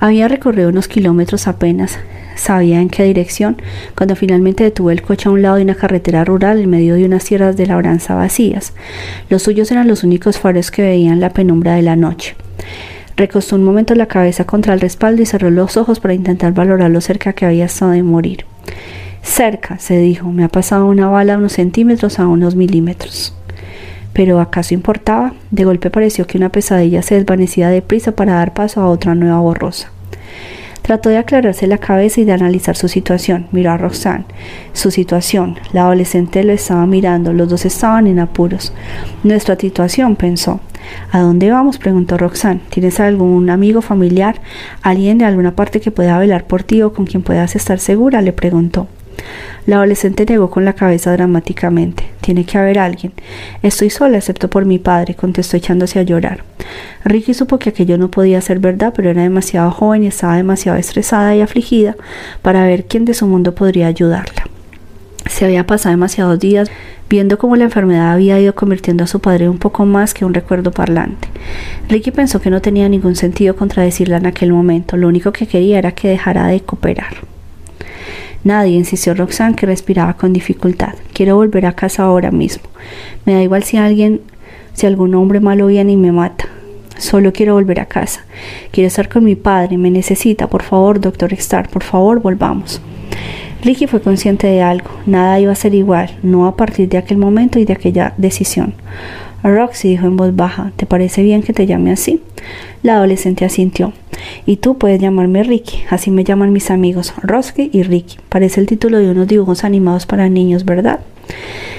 Había recorrido unos kilómetros apenas, sabía en qué dirección, cuando finalmente detuvo el coche a un lado de una carretera rural en medio de unas tierras de labranza vacías. Los suyos eran los únicos faros que veían la penumbra de la noche. Recostó un momento la cabeza contra el respaldo y cerró los ojos para intentar valorar lo cerca que había estado de morir. Cerca, se dijo, me ha pasado una bala a unos centímetros a unos milímetros. Pero ¿acaso importaba? De golpe pareció que una pesadilla se desvanecía deprisa para dar paso a otra nueva borrosa. Trató de aclararse la cabeza y de analizar su situación. Miró a Roxanne. Su situación. La adolescente lo estaba mirando. Los dos estaban en apuros. Nuestra situación, pensó. ¿A dónde vamos? preguntó Roxanne. ¿Tienes algún amigo familiar? ¿Alguien de alguna parte que pueda velar por ti o con quien puedas estar segura? le preguntó. La adolescente negó con la cabeza dramáticamente. Tiene que haber alguien. Estoy sola excepto por mi padre, contestó echándose a llorar. Ricky supo que aquello no podía ser verdad, pero era demasiado joven y estaba demasiado estresada y afligida para ver quién de su mundo podría ayudarla. Se había pasado demasiados días viendo cómo la enfermedad había ido convirtiendo a su padre un poco más que un recuerdo parlante. Ricky pensó que no tenía ningún sentido contradecirla en aquel momento, lo único que quería era que dejara de cooperar. Nadie, insistió Roxanne, que respiraba con dificultad. Quiero volver a casa ahora mismo. Me da igual si alguien, si algún hombre malo viene y me mata. Solo quiero volver a casa. Quiero estar con mi padre. Me necesita. Por favor, doctor Starr, por favor, volvamos. Ricky fue consciente de algo. Nada iba a ser igual, no a partir de aquel momento y de aquella decisión. Roxy dijo en voz baja, ¿te parece bien que te llame así? La adolescente asintió. Y tú puedes llamarme Ricky, así me llaman mis amigos, Roxy y Ricky. Parece el título de unos dibujos animados para niños, ¿verdad?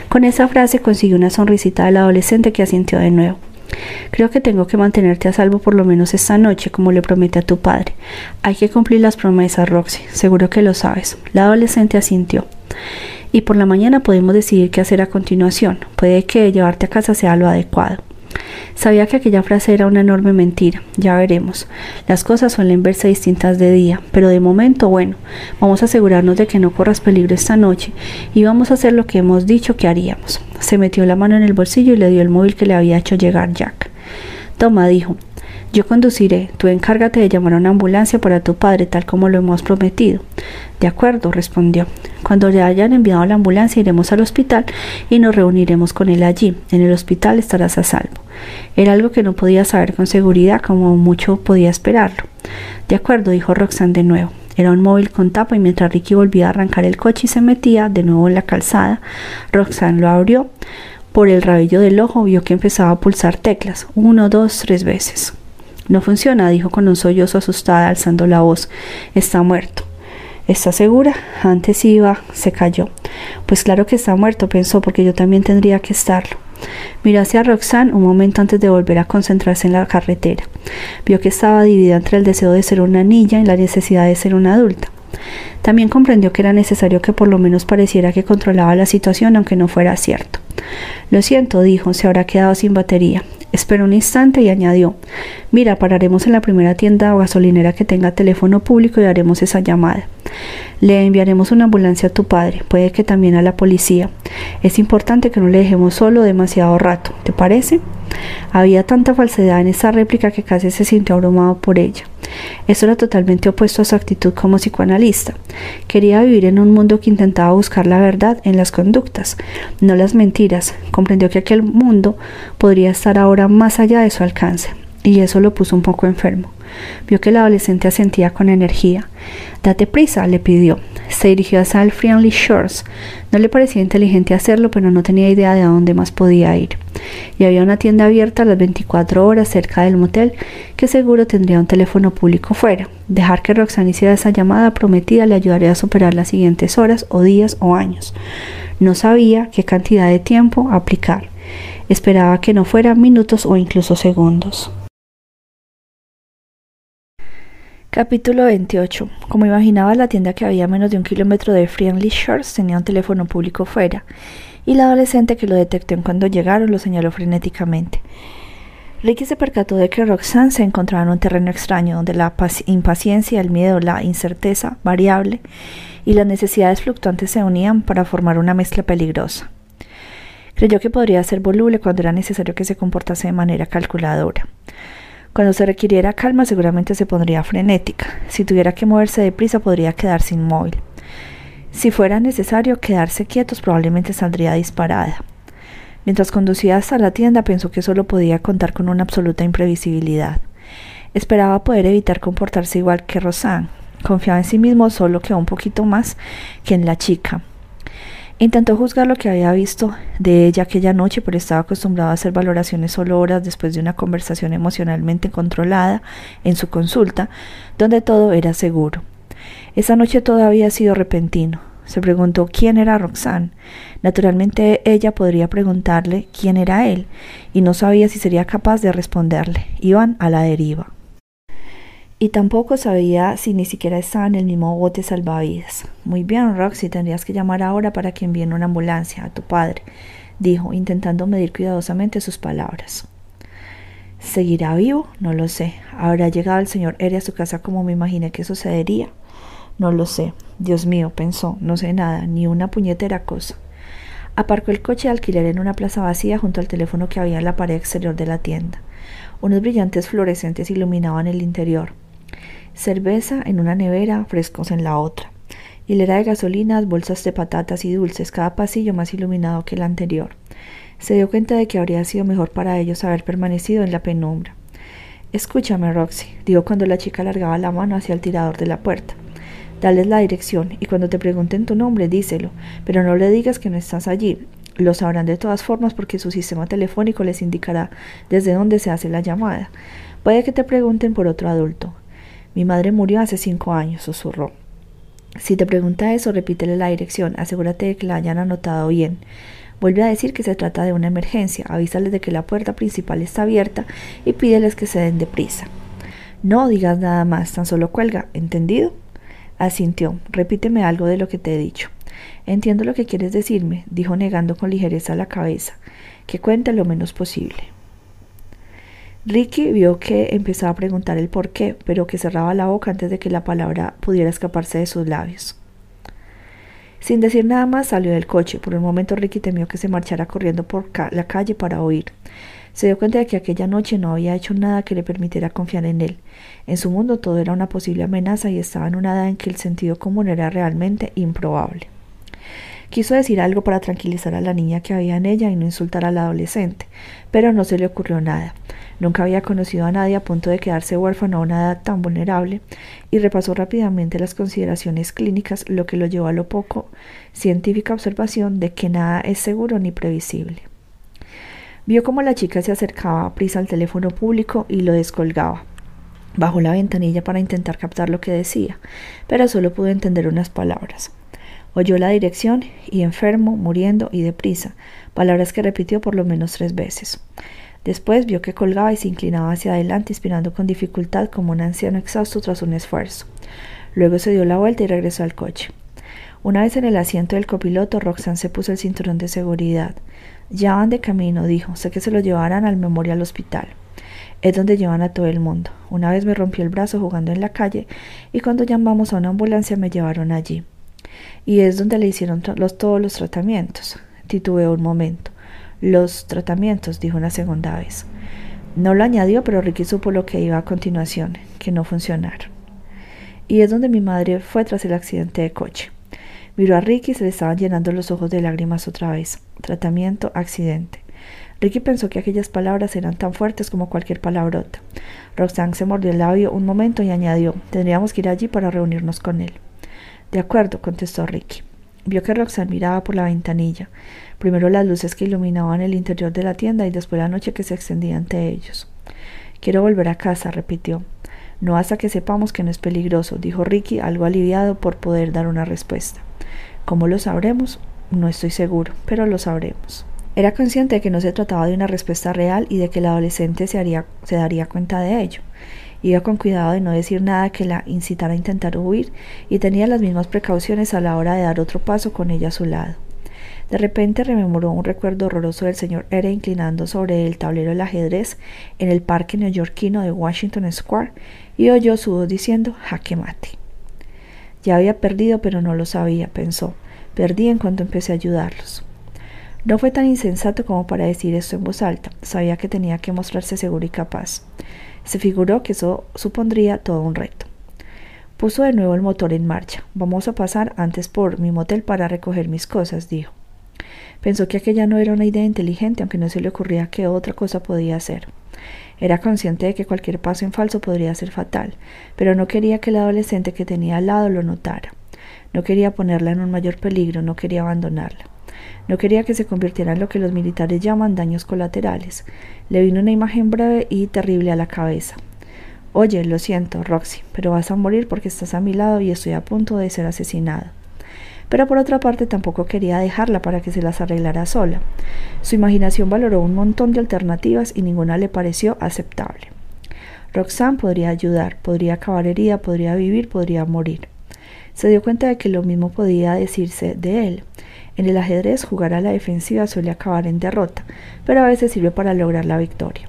Con esa frase consiguió una sonrisita del adolescente que asintió de nuevo. Creo que tengo que mantenerte a salvo por lo menos esta noche, como le prometí a tu padre. Hay que cumplir las promesas, Roxy. Seguro que lo sabes. La adolescente asintió y por la mañana podemos decidir qué hacer a continuación. Puede que llevarte a casa sea lo adecuado. Sabía que aquella frase era una enorme mentira, ya veremos. Las cosas suelen verse distintas de día, pero de momento, bueno, vamos a asegurarnos de que no corras peligro esta noche y vamos a hacer lo que hemos dicho que haríamos. Se metió la mano en el bolsillo y le dio el móvil que le había hecho llegar Jack. Toma, dijo, yo conduciré, tú encárgate de llamar a una ambulancia para tu padre, tal como lo hemos prometido. De acuerdo, respondió. Cuando le hayan enviado la ambulancia iremos al hospital y nos reuniremos con él allí. En el hospital estarás a salvo. Era algo que no podía saber con seguridad, como mucho podía esperarlo. De acuerdo, dijo Roxanne de nuevo. Era un móvil con tapa y mientras Ricky volvía a arrancar el coche y se metía de nuevo en la calzada, Roxanne lo abrió. Por el rabillo del ojo vio que empezaba a pulsar teclas, uno, dos, tres veces. No funciona, dijo con un sollozo asustada, alzando la voz. Está muerto. ¿Está segura? Antes iba, se calló. Pues claro que está muerto, pensó, porque yo también tendría que estarlo. Miró hacia Roxanne un momento antes de volver a concentrarse en la carretera. Vio que estaba dividida entre el deseo de ser una niña y la necesidad de ser una adulta. También comprendió que era necesario que por lo menos pareciera que controlaba la situación, aunque no fuera cierto. Lo siento, dijo, se habrá quedado sin batería. Esperó un instante y añadió Mira, pararemos en la primera tienda o gasolinera que tenga teléfono público y haremos esa llamada. Le enviaremos una ambulancia a tu padre, puede que también a la policía. Es importante que no le dejemos solo demasiado rato, ¿te parece? Había tanta falsedad en esa réplica que casi se sintió abrumado por ella. Eso era totalmente opuesto a su actitud como psicoanalista. Quería vivir en un mundo que intentaba buscar la verdad en las conductas, no las mentiras. Comprendió que aquel mundo podría estar ahora más allá de su alcance, y eso lo puso un poco enfermo. Vio que el adolescente asentía con energía. Date prisa, le pidió. Se dirigió a Sal Friendly Shores. No le parecía inteligente hacerlo, pero no tenía idea de a dónde más podía ir. Y había una tienda abierta a las 24 horas cerca del motel que seguro tendría un teléfono público fuera. Dejar que Roxanne hiciera esa llamada prometida le ayudaría a superar las siguientes horas o días o años. No sabía qué cantidad de tiempo aplicar. Esperaba que no fueran minutos o incluso segundos. Capítulo 28. Como imaginaba, la tienda que había menos de un kilómetro de Friendly Shores tenía un teléfono público fuera, y la adolescente que lo detectó en cuando llegaron lo señaló frenéticamente. Ricky se percató de que Roxanne se encontraba en un terreno extraño donde la impaciencia, el miedo, la incerteza variable y las necesidades fluctuantes se unían para formar una mezcla peligrosa. Creyó que podría ser voluble cuando era necesario que se comportase de manera calculadora. Cuando se requiriera calma seguramente se pondría frenética. Si tuviera que moverse deprisa podría quedarse inmóvil. Si fuera necesario quedarse quietos probablemente saldría disparada. Mientras conducía hasta la tienda pensó que solo podía contar con una absoluta imprevisibilidad. Esperaba poder evitar comportarse igual que Rosanne. Confiaba en sí mismo solo que un poquito más que en la chica. Intentó juzgar lo que había visto de ella aquella noche, pero estaba acostumbrado a hacer valoraciones solo horas después de una conversación emocionalmente controlada en su consulta, donde todo era seguro. Esa noche todo había sido repentino. Se preguntó quién era Roxanne. Naturalmente ella podría preguntarle quién era él, y no sabía si sería capaz de responderle. Iban a la deriva y tampoco sabía si ni siquiera estaba en el mismo bote salvavidas. Muy bien, Roxy, tendrías que llamar ahora para que envíen una ambulancia a tu padre, dijo, intentando medir cuidadosamente sus palabras. ¿Seguirá vivo? No lo sé. ¿Habrá llegado el señor Eri a su casa como me imaginé que sucedería? No lo sé. Dios mío, pensó, no sé nada, ni una puñetera cosa. Aparcó el coche de alquiler en una plaza vacía junto al teléfono que había en la pared exterior de la tienda. Unos brillantes fluorescentes iluminaban el interior cerveza en una nevera, frescos en la otra. Hilera de gasolinas, bolsas de patatas y dulces, cada pasillo más iluminado que el anterior. Se dio cuenta de que habría sido mejor para ellos haber permanecido en la penumbra. Escúchame, Roxy, dijo cuando la chica alargaba la mano hacia el tirador de la puerta. Dales la dirección y cuando te pregunten tu nombre, díselo, pero no le digas que no estás allí. Lo sabrán de todas formas porque su sistema telefónico les indicará desde dónde se hace la llamada. Puede que te pregunten por otro adulto. Mi madre murió hace cinco años, susurró. Si te pregunta eso, repítele la dirección, asegúrate de que la hayan anotado bien. Vuelve a decir que se trata de una emergencia, avísales de que la puerta principal está abierta y pídeles que se den deprisa. No digas nada más, tan solo cuelga, ¿entendido? Asintió. Repíteme algo de lo que te he dicho. Entiendo lo que quieres decirme, dijo negando con ligereza la cabeza. Que cuente lo menos posible. Ricky vio que empezaba a preguntar el por qué, pero que cerraba la boca antes de que la palabra pudiera escaparse de sus labios. Sin decir nada más, salió del coche. Por un momento Ricky temió que se marchara corriendo por la calle para huir. Se dio cuenta de que aquella noche no había hecho nada que le permitiera confiar en él. En su mundo todo era una posible amenaza y estaba en una edad en que el sentido común era realmente improbable. Quiso decir algo para tranquilizar a la niña que había en ella y no insultar al adolescente, pero no se le ocurrió nada. Nunca había conocido a nadie a punto de quedarse huérfano a una edad tan vulnerable y repasó rápidamente las consideraciones clínicas, lo que lo llevó a lo poco científica observación de que nada es seguro ni previsible. Vio cómo la chica se acercaba a prisa al teléfono público y lo descolgaba. Bajó la ventanilla para intentar captar lo que decía, pero solo pudo entender unas palabras. Oyó la dirección y enfermo, muriendo y deprisa, palabras que repitió por lo menos tres veces. Después vio que colgaba y se inclinaba hacia adelante, inspirando con dificultad como un anciano exhausto tras un esfuerzo. Luego se dio la vuelta y regresó al coche. Una vez en el asiento del copiloto, Roxanne se puso el cinturón de seguridad. Ya van de camino, dijo. Sé que se lo llevarán al Memorial Hospital. Es donde llevan a todo el mundo. Una vez me rompió el brazo jugando en la calle y cuando llamamos a una ambulancia me llevaron allí. Y es donde le hicieron todos los tratamientos. Titubeó un momento. Los tratamientos, dijo una segunda vez. No lo añadió, pero Ricky supo lo que iba a continuación, que no funcionaron. Y es donde mi madre fue tras el accidente de coche. Miró a Ricky y se le estaban llenando los ojos de lágrimas otra vez. Tratamiento, accidente. Ricky pensó que aquellas palabras eran tan fuertes como cualquier palabrota. Roxanne se mordió el labio un momento y añadió, tendríamos que ir allí para reunirnos con él. De acuerdo, contestó Ricky. Vio que Roxanne miraba por la ventanilla, primero las luces que iluminaban el interior de la tienda y después la noche que se extendía ante ellos. Quiero volver a casa, repitió. No hasta que sepamos que no es peligroso, dijo Ricky, algo aliviado por poder dar una respuesta. ¿Cómo lo sabremos? No estoy seguro, pero lo sabremos. Era consciente de que no se trataba de una respuesta real y de que el adolescente se, haría, se daría cuenta de ello. Iba con cuidado de no decir nada que la incitara a intentar huir y tenía las mismas precauciones a la hora de dar otro paso con ella a su lado. De repente rememoró un recuerdo horroroso del señor R inclinando sobre el tablero del ajedrez en el parque neoyorquino de Washington Square y oyó su voz diciendo jaque mate. Ya había perdido, pero no lo sabía, pensó. Perdí en cuanto empecé a ayudarlos. No fue tan insensato como para decir esto en voz alta. Sabía que tenía que mostrarse seguro y capaz. Se figuró que eso supondría todo un reto. Puso de nuevo el motor en marcha. Vamos a pasar antes por mi motel para recoger mis cosas, dijo. Pensó que aquella no era una idea inteligente, aunque no se le ocurría qué otra cosa podía hacer. Era consciente de que cualquier paso en falso podría ser fatal, pero no quería que el adolescente que tenía al lado lo notara. No quería ponerla en un mayor peligro, no quería abandonarla. No quería que se convirtiera en lo que los militares llaman daños colaterales. Le vino una imagen breve y terrible a la cabeza. Oye, lo siento, Roxy, pero vas a morir porque estás a mi lado y estoy a punto de ser asesinada pero por otra parte tampoco quería dejarla para que se las arreglara sola. Su imaginación valoró un montón de alternativas y ninguna le pareció aceptable. Roxanne podría ayudar, podría acabar herida, podría vivir, podría morir. Se dio cuenta de que lo mismo podía decirse de él. En el ajedrez jugar a la defensiva suele acabar en derrota, pero a veces sirve para lograr la victoria.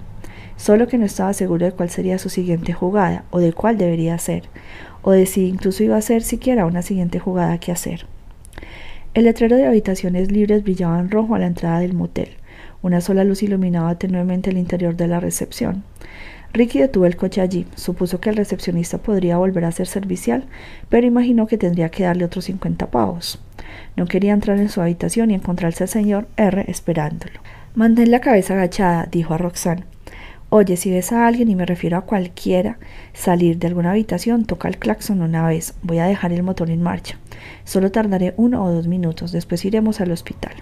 Solo que no estaba seguro de cuál sería su siguiente jugada, o de cuál debería ser, o de si incluso iba a ser siquiera una siguiente jugada que hacer. El letrero de habitaciones libres brillaba en rojo a la entrada del motel. Una sola luz iluminaba tenuemente el interior de la recepción. Ricky detuvo el coche allí. Supuso que el recepcionista podría volver a ser servicial, pero imaginó que tendría que darle otros cincuenta pavos. No quería entrar en su habitación y encontrarse al señor R esperándolo. Mantén la cabeza agachada, dijo a Roxanne. Oye, si ves a alguien, y me refiero a cualquiera, salir de alguna habitación, toca el claxon una vez. Voy a dejar el motor en marcha. Solo tardaré uno o dos minutos, después iremos al hospital.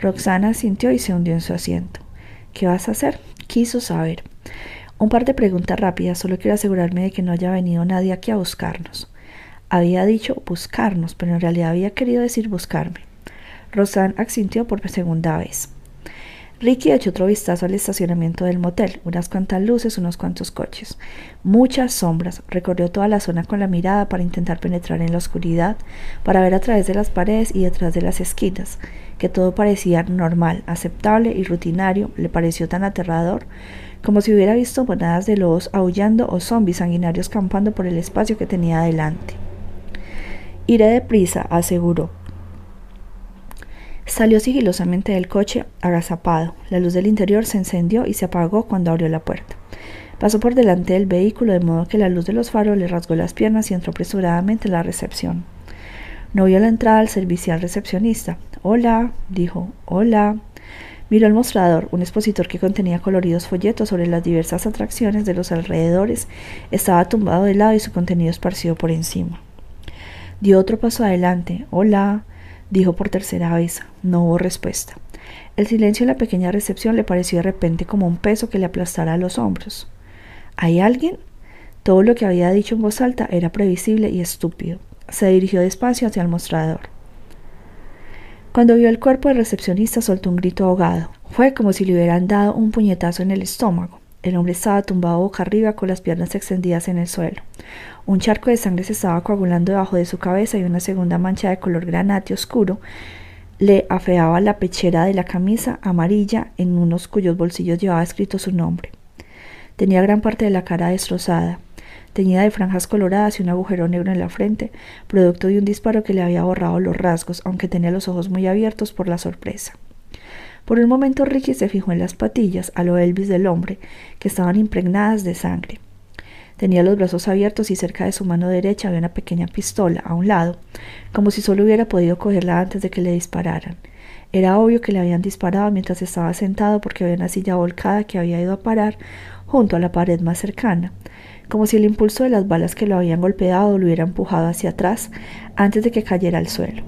Roxana sintió y se hundió en su asiento. ¿Qué vas a hacer? Quiso saber. Un par de preguntas rápidas, solo quiero asegurarme de que no haya venido nadie aquí a buscarnos. Había dicho buscarnos, pero en realidad había querido decir buscarme. Roxanne asintió por segunda vez. Ricky echó otro vistazo al estacionamiento del motel, unas cuantas luces, unos cuantos coches, muchas sombras. Recorrió toda la zona con la mirada para intentar penetrar en la oscuridad, para ver a través de las paredes y detrás de las esquinas, que todo parecía normal, aceptable y rutinario, le pareció tan aterrador, como si hubiera visto manadas de lobos aullando o zombies sanguinarios campando por el espacio que tenía adelante. Iré deprisa, aseguró. Salió sigilosamente del coche, agazapado. La luz del interior se encendió y se apagó cuando abrió la puerta. Pasó por delante del vehículo de modo que la luz de los faros le rasgó las piernas y entró apresuradamente en la recepción. No vio la entrada al servicial recepcionista. Hola, dijo. Hola. Miró el mostrador, un expositor que contenía coloridos folletos sobre las diversas atracciones de los alrededores estaba tumbado de lado y su contenido esparcido por encima. Dio otro paso adelante. Hola dijo por tercera vez. No hubo respuesta. El silencio en la pequeña recepción le pareció de repente como un peso que le aplastara a los hombros. ¿Hay alguien? Todo lo que había dicho en voz alta era previsible y estúpido. Se dirigió despacio hacia el mostrador. Cuando vio el cuerpo del recepcionista soltó un grito ahogado. Fue como si le hubieran dado un puñetazo en el estómago. El hombre estaba tumbado boca arriba con las piernas extendidas en el suelo. Un charco de sangre se estaba coagulando debajo de su cabeza y una segunda mancha de color granate oscuro le afeaba la pechera de la camisa amarilla en unos cuyos bolsillos llevaba escrito su nombre. Tenía gran parte de la cara destrozada, teñida de franjas coloradas y un agujero negro en la frente, producto de un disparo que le había borrado los rasgos, aunque tenía los ojos muy abiertos por la sorpresa. Por un momento Ricky se fijó en las patillas, a lo Elvis del hombre, que estaban impregnadas de sangre. Tenía los brazos abiertos y cerca de su mano derecha había una pequeña pistola a un lado, como si solo hubiera podido cogerla antes de que le dispararan. Era obvio que le habían disparado mientras estaba sentado porque había una silla volcada que había ido a parar junto a la pared más cercana, como si el impulso de las balas que lo habían golpeado lo hubiera empujado hacia atrás antes de que cayera al suelo.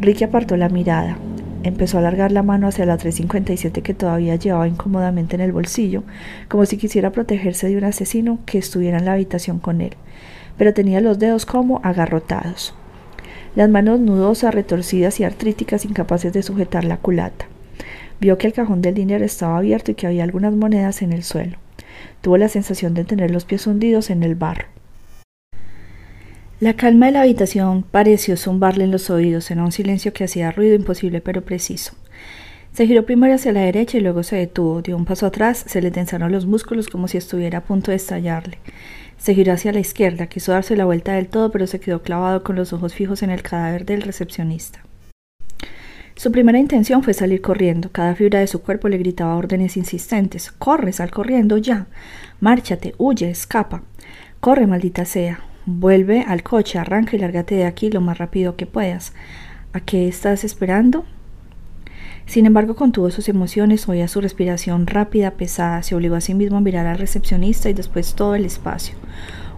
Ricky apartó la mirada. Empezó a alargar la mano hacia la 357 que todavía llevaba incómodamente en el bolsillo, como si quisiera protegerse de un asesino que estuviera en la habitación con él, pero tenía los dedos como agarrotados. Las manos nudosas, retorcidas y artríticas, incapaces de sujetar la culata. Vio que el cajón del dinero estaba abierto y que había algunas monedas en el suelo. Tuvo la sensación de tener los pies hundidos en el barro. La calma de la habitación pareció zumbarle en los oídos, en un silencio que hacía ruido imposible pero preciso. Se giró primero hacia la derecha y luego se detuvo, dio un paso atrás, se le tensaron los músculos como si estuviera a punto de estallarle. Se giró hacia la izquierda, quiso darse la vuelta del todo, pero se quedó clavado con los ojos fijos en el cadáver del recepcionista. Su primera intención fue salir corriendo. Cada fibra de su cuerpo le gritaba órdenes insistentes. Corre, sal corriendo ya. Márchate, huye, escapa. Corre, maldita sea. Vuelve al coche, arranca y lárgate de aquí lo más rápido que puedas. ¿A qué estás esperando? Sin embargo, contuvo sus emociones, oía su respiración rápida, pesada, se obligó a sí mismo a mirar al recepcionista y después todo el espacio.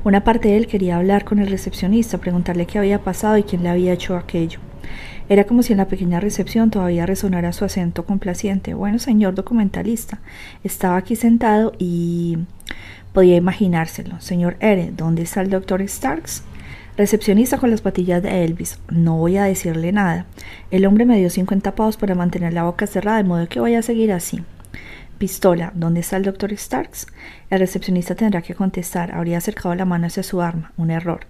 Una parte de él quería hablar con el recepcionista, preguntarle qué había pasado y quién le había hecho aquello. Era como si en la pequeña recepción todavía resonara su acento complaciente. Bueno, señor documentalista, estaba aquí sentado y podía imaginárselo. Señor R, ¿dónde está el doctor Starks? Recepcionista con las patillas de Elvis. No voy a decirle nada. El hombre me dio 50 pavos para mantener la boca cerrada, de modo que voy a seguir así. Pistola. ¿Dónde está el doctor Starks? El recepcionista tendrá que contestar. Habría acercado la mano hacia su arma. Un error.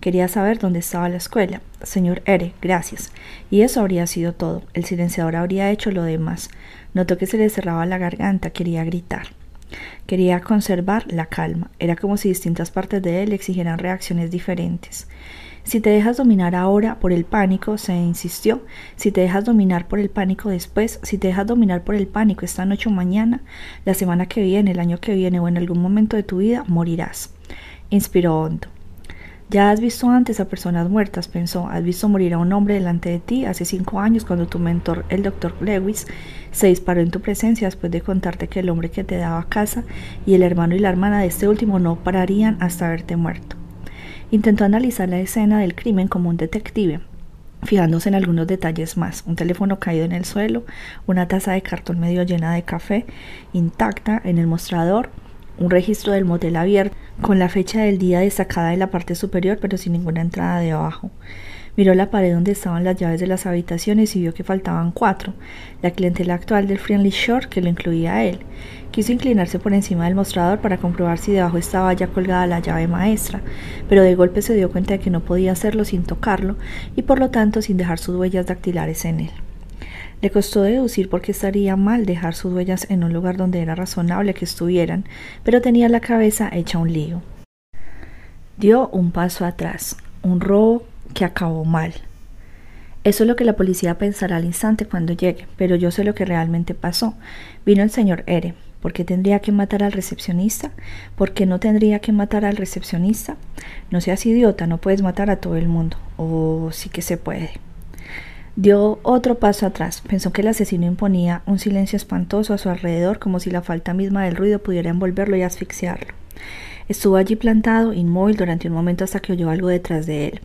Quería saber dónde estaba la escuela. Señor R, gracias. Y eso habría sido todo. El silenciador habría hecho lo demás. Notó que se le cerraba la garganta. Quería gritar. Quería conservar la calma. Era como si distintas partes de él exigieran reacciones diferentes. Si te dejas dominar ahora por el pánico, se insistió, si te dejas dominar por el pánico después, si te dejas dominar por el pánico esta noche o mañana, la semana que viene, el año que viene o en algún momento de tu vida, morirás. Inspiró hondo. Ya has visto antes a personas muertas, pensó. Has visto morir a un hombre delante de ti hace cinco años cuando tu mentor, el doctor Lewis, se disparó en tu presencia después de contarte que el hombre que te daba casa y el hermano y la hermana de este último no pararían hasta verte muerto. Intentó analizar la escena del crimen como un detective, fijándose en algunos detalles más, un teléfono caído en el suelo, una taza de cartón medio llena de café intacta en el mostrador, un registro del motel abierto con la fecha del día destacada en la parte superior pero sin ninguna entrada de abajo. Miró la pared donde estaban las llaves de las habitaciones y vio que faltaban cuatro, la clientela actual del Friendly Shore que lo incluía a él. Quiso inclinarse por encima del mostrador para comprobar si debajo estaba ya colgada la llave maestra, pero de golpe se dio cuenta de que no podía hacerlo sin tocarlo y por lo tanto sin dejar sus huellas dactilares en él. Le costó deducir por qué estaría mal dejar sus huellas en un lugar donde era razonable que estuvieran, pero tenía la cabeza hecha un lío. Dio un paso atrás, un robo que acabó mal. Eso es lo que la policía pensará al instante cuando llegue, pero yo sé lo que realmente pasó. Vino el señor R. ¿Por qué tendría que matar al recepcionista? ¿Por qué no tendría que matar al recepcionista? No seas idiota, no puedes matar a todo el mundo. O sí que se puede. Dio otro paso atrás. Pensó que el asesino imponía un silencio espantoso a su alrededor, como si la falta misma del ruido pudiera envolverlo y asfixiarlo. Estuvo allí plantado, inmóvil, durante un momento hasta que oyó algo detrás de él.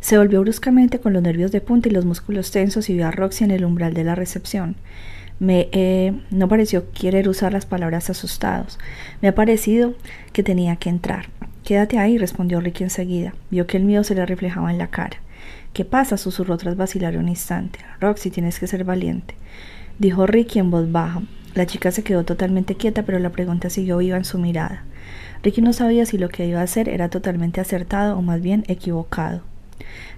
Se volvió bruscamente con los nervios de punta y los músculos tensos y vio a Roxy en el umbral de la recepción. Me eh, no pareció querer usar las palabras asustados. Me ha parecido que tenía que entrar. Quédate ahí, respondió Ricky enseguida. Vio que el miedo se le reflejaba en la cara. ¿Qué pasa? susurró tras vacilar un instante. Roxy, tienes que ser valiente. Dijo Ricky en voz baja. La chica se quedó totalmente quieta, pero la pregunta siguió viva en su mirada. Ricky no sabía si lo que iba a hacer era totalmente acertado o más bien equivocado.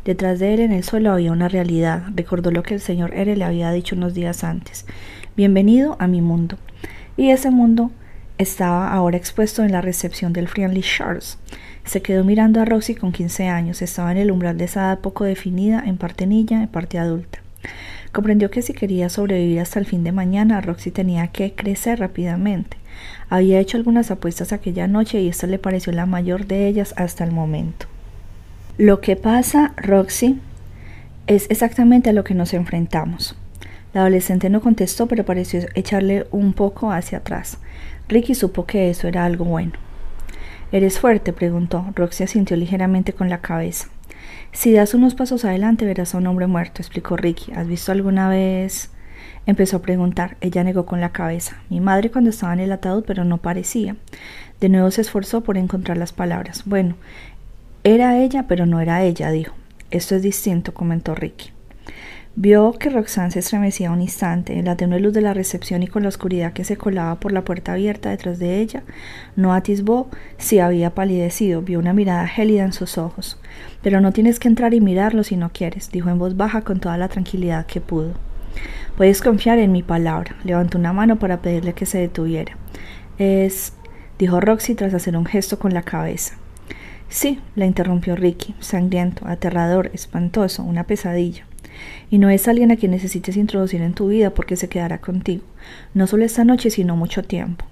Detrás de él en el suelo había una realidad. Recordó lo que el señor R le había dicho unos días antes. Bienvenido a mi mundo. Y ese mundo estaba ahora expuesto en la recepción del Friendly Shores. Se quedó mirando a Roxy con 15 años. Estaba en el umbral de esa edad poco definida, en parte niña, en parte adulta. Comprendió que si quería sobrevivir hasta el fin de mañana, Roxy tenía que crecer rápidamente. Había hecho algunas apuestas aquella noche y esta le pareció la mayor de ellas hasta el momento. Lo que pasa, Roxy, es exactamente a lo que nos enfrentamos. La adolescente no contestó, pero pareció echarle un poco hacia atrás. Ricky supo que eso era algo bueno. ¿Eres fuerte? preguntó. Roxy asintió ligeramente con la cabeza. Si das unos pasos adelante verás a un hombre muerto, explicó Ricky. ¿Has visto alguna vez? Empezó a preguntar. Ella negó con la cabeza. Mi madre cuando estaba en el ataúd, pero no parecía. De nuevo se esforzó por encontrar las palabras. Bueno, era ella, pero no era ella, dijo. Esto es distinto, comentó Ricky. Vio que Roxanne se estremecía un instante en la tenue luz de la recepción y con la oscuridad que se colaba por la puerta abierta detrás de ella. No atisbó si había palidecido, vio una mirada gélida en sus ojos. Pero no tienes que entrar y mirarlo si no quieres, dijo en voz baja con toda la tranquilidad que pudo. Puedes confiar en mi palabra. Levantó una mano para pedirle que se detuviera. Es, dijo Roxy tras hacer un gesto con la cabeza. Sí, la interrumpió Ricky, sangriento, aterrador, espantoso, una pesadilla. Y no es alguien a quien necesites introducir en tu vida porque se quedará contigo, no solo esta noche, sino mucho tiempo.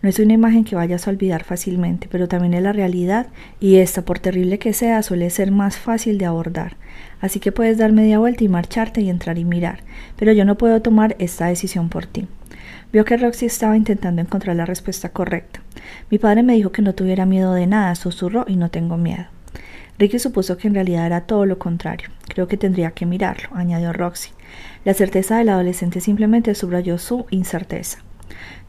No es una imagen que vayas a olvidar fácilmente, pero también es la realidad y esta, por terrible que sea, suele ser más fácil de abordar. Así que puedes dar media vuelta y marcharte y entrar y mirar, pero yo no puedo tomar esta decisión por ti. Vio que Roxy estaba intentando encontrar la respuesta correcta. Mi padre me dijo que no tuviera miedo de nada, susurró y no tengo miedo. Ricky supuso que en realidad era todo lo contrario. Creo que tendría que mirarlo, añadió Roxy. La certeza del adolescente simplemente subrayó su incerteza.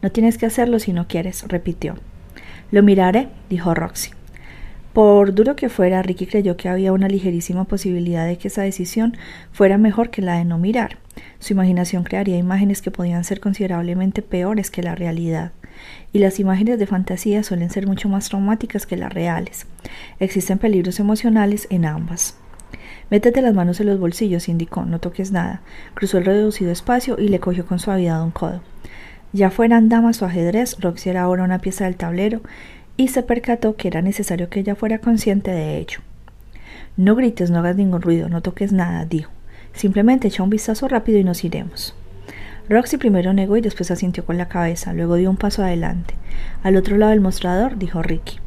No tienes que hacerlo si no quieres, repitió. Lo miraré, dijo Roxy. Por duro que fuera, Ricky creyó que había una ligerísima posibilidad de que esa decisión fuera mejor que la de no mirar. Su imaginación crearía imágenes que podían ser considerablemente peores que la realidad. Y las imágenes de fantasía suelen ser mucho más traumáticas que las reales. Existen peligros emocionales en ambas. Métete las manos en los bolsillos, indicó, no toques nada. Cruzó el reducido espacio y le cogió con suavidad un codo. Ya fueran damas o ajedrez, Roxy era ahora una pieza del tablero y se percató que era necesario que ella fuera consciente de ello. No grites, no hagas ningún ruido, no toques nada, dijo. Simplemente echa un vistazo rápido y nos iremos. Roxy primero negó y después asintió con la cabeza, luego dio un paso adelante. Al otro lado del mostrador, dijo Ricky.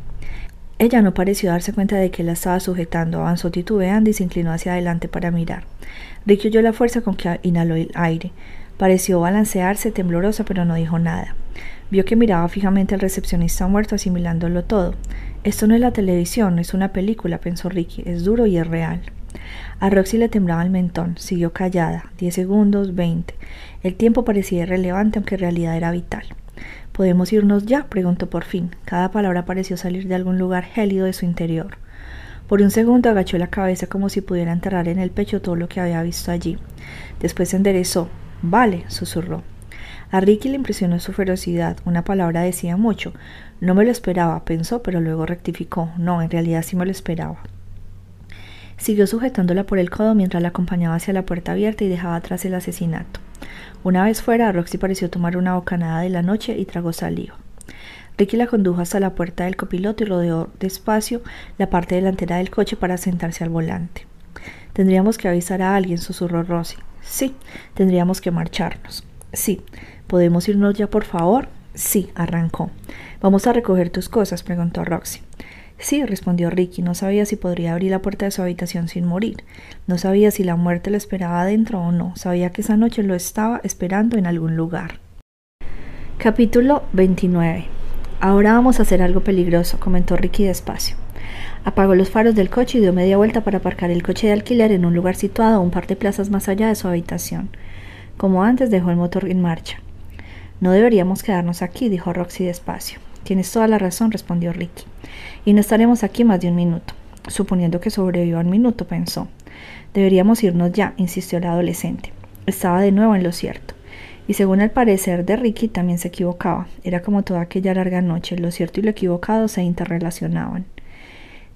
Ella no pareció darse cuenta de que la estaba sujetando, avanzó titubeando y se inclinó hacia adelante para mirar. Ricky oyó la fuerza con que inhaló el aire. Pareció balancearse temblorosa, pero no dijo nada. Vio que miraba fijamente al recepcionista muerto, asimilándolo todo. Esto no es la televisión, es una película, pensó Ricky. Es duro y es real. A Roxy le temblaba el mentón. Siguió callada. Diez segundos, veinte. El tiempo parecía irrelevante, aunque en realidad era vital. ¿Podemos irnos ya? preguntó por fin. Cada palabra pareció salir de algún lugar gélido de su interior. Por un segundo agachó la cabeza como si pudiera enterrar en el pecho todo lo que había visto allí. Después se enderezó, Vale, susurró. A Ricky le impresionó su ferocidad. Una palabra decía mucho. No me lo esperaba, pensó, pero luego rectificó. No, en realidad sí me lo esperaba. Siguió sujetándola por el codo mientras la acompañaba hacia la puerta abierta y dejaba atrás el asesinato. Una vez fuera, Roxy pareció tomar una bocanada de la noche y tragó saliva. Ricky la condujo hasta la puerta del copiloto y rodeó despacio la parte delantera del coche para sentarse al volante. Tendríamos que avisar a alguien, susurró Rosy. Sí, tendríamos que marcharnos. Sí, ¿podemos irnos ya, por favor? Sí, arrancó. ¿Vamos a recoger tus cosas? preguntó Roxy. Sí, respondió Ricky. No sabía si podría abrir la puerta de su habitación sin morir. No sabía si la muerte lo esperaba adentro o no. Sabía que esa noche lo estaba esperando en algún lugar. Capítulo 29 Ahora vamos a hacer algo peligroso, comentó Ricky despacio. Apagó los faros del coche y dio media vuelta para aparcar el coche de alquiler en un lugar situado a un par de plazas más allá de su habitación. Como antes dejó el motor en marcha. No deberíamos quedarnos aquí, dijo Roxy despacio. Tienes toda la razón, respondió Ricky. Y no estaremos aquí más de un minuto. Suponiendo que sobreviva un minuto, pensó. Deberíamos irnos ya, insistió la adolescente. Estaba de nuevo en lo cierto. Y según el parecer de Ricky, también se equivocaba. Era como toda aquella larga noche. Lo cierto y lo equivocado se interrelacionaban.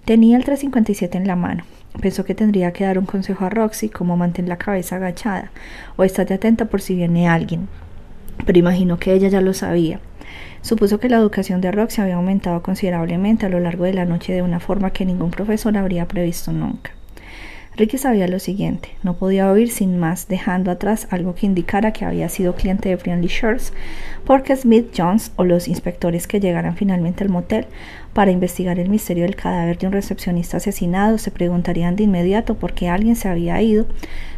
Tenía el 357 en la mano. Pensó que tendría que dar un consejo a Roxy como mantén la cabeza agachada o estate atenta por si viene alguien. Pero imaginó que ella ya lo sabía. Supuso que la educación de Roxy había aumentado considerablemente a lo largo de la noche de una forma que ningún profesor habría previsto nunca. Ricky sabía lo siguiente, no podía oír sin más, dejando atrás algo que indicara que había sido cliente de Friendly Shirts, porque Smith Jones o los inspectores que llegaran finalmente al motel para investigar el misterio del cadáver de un recepcionista asesinado se preguntarían de inmediato por qué alguien se había ido,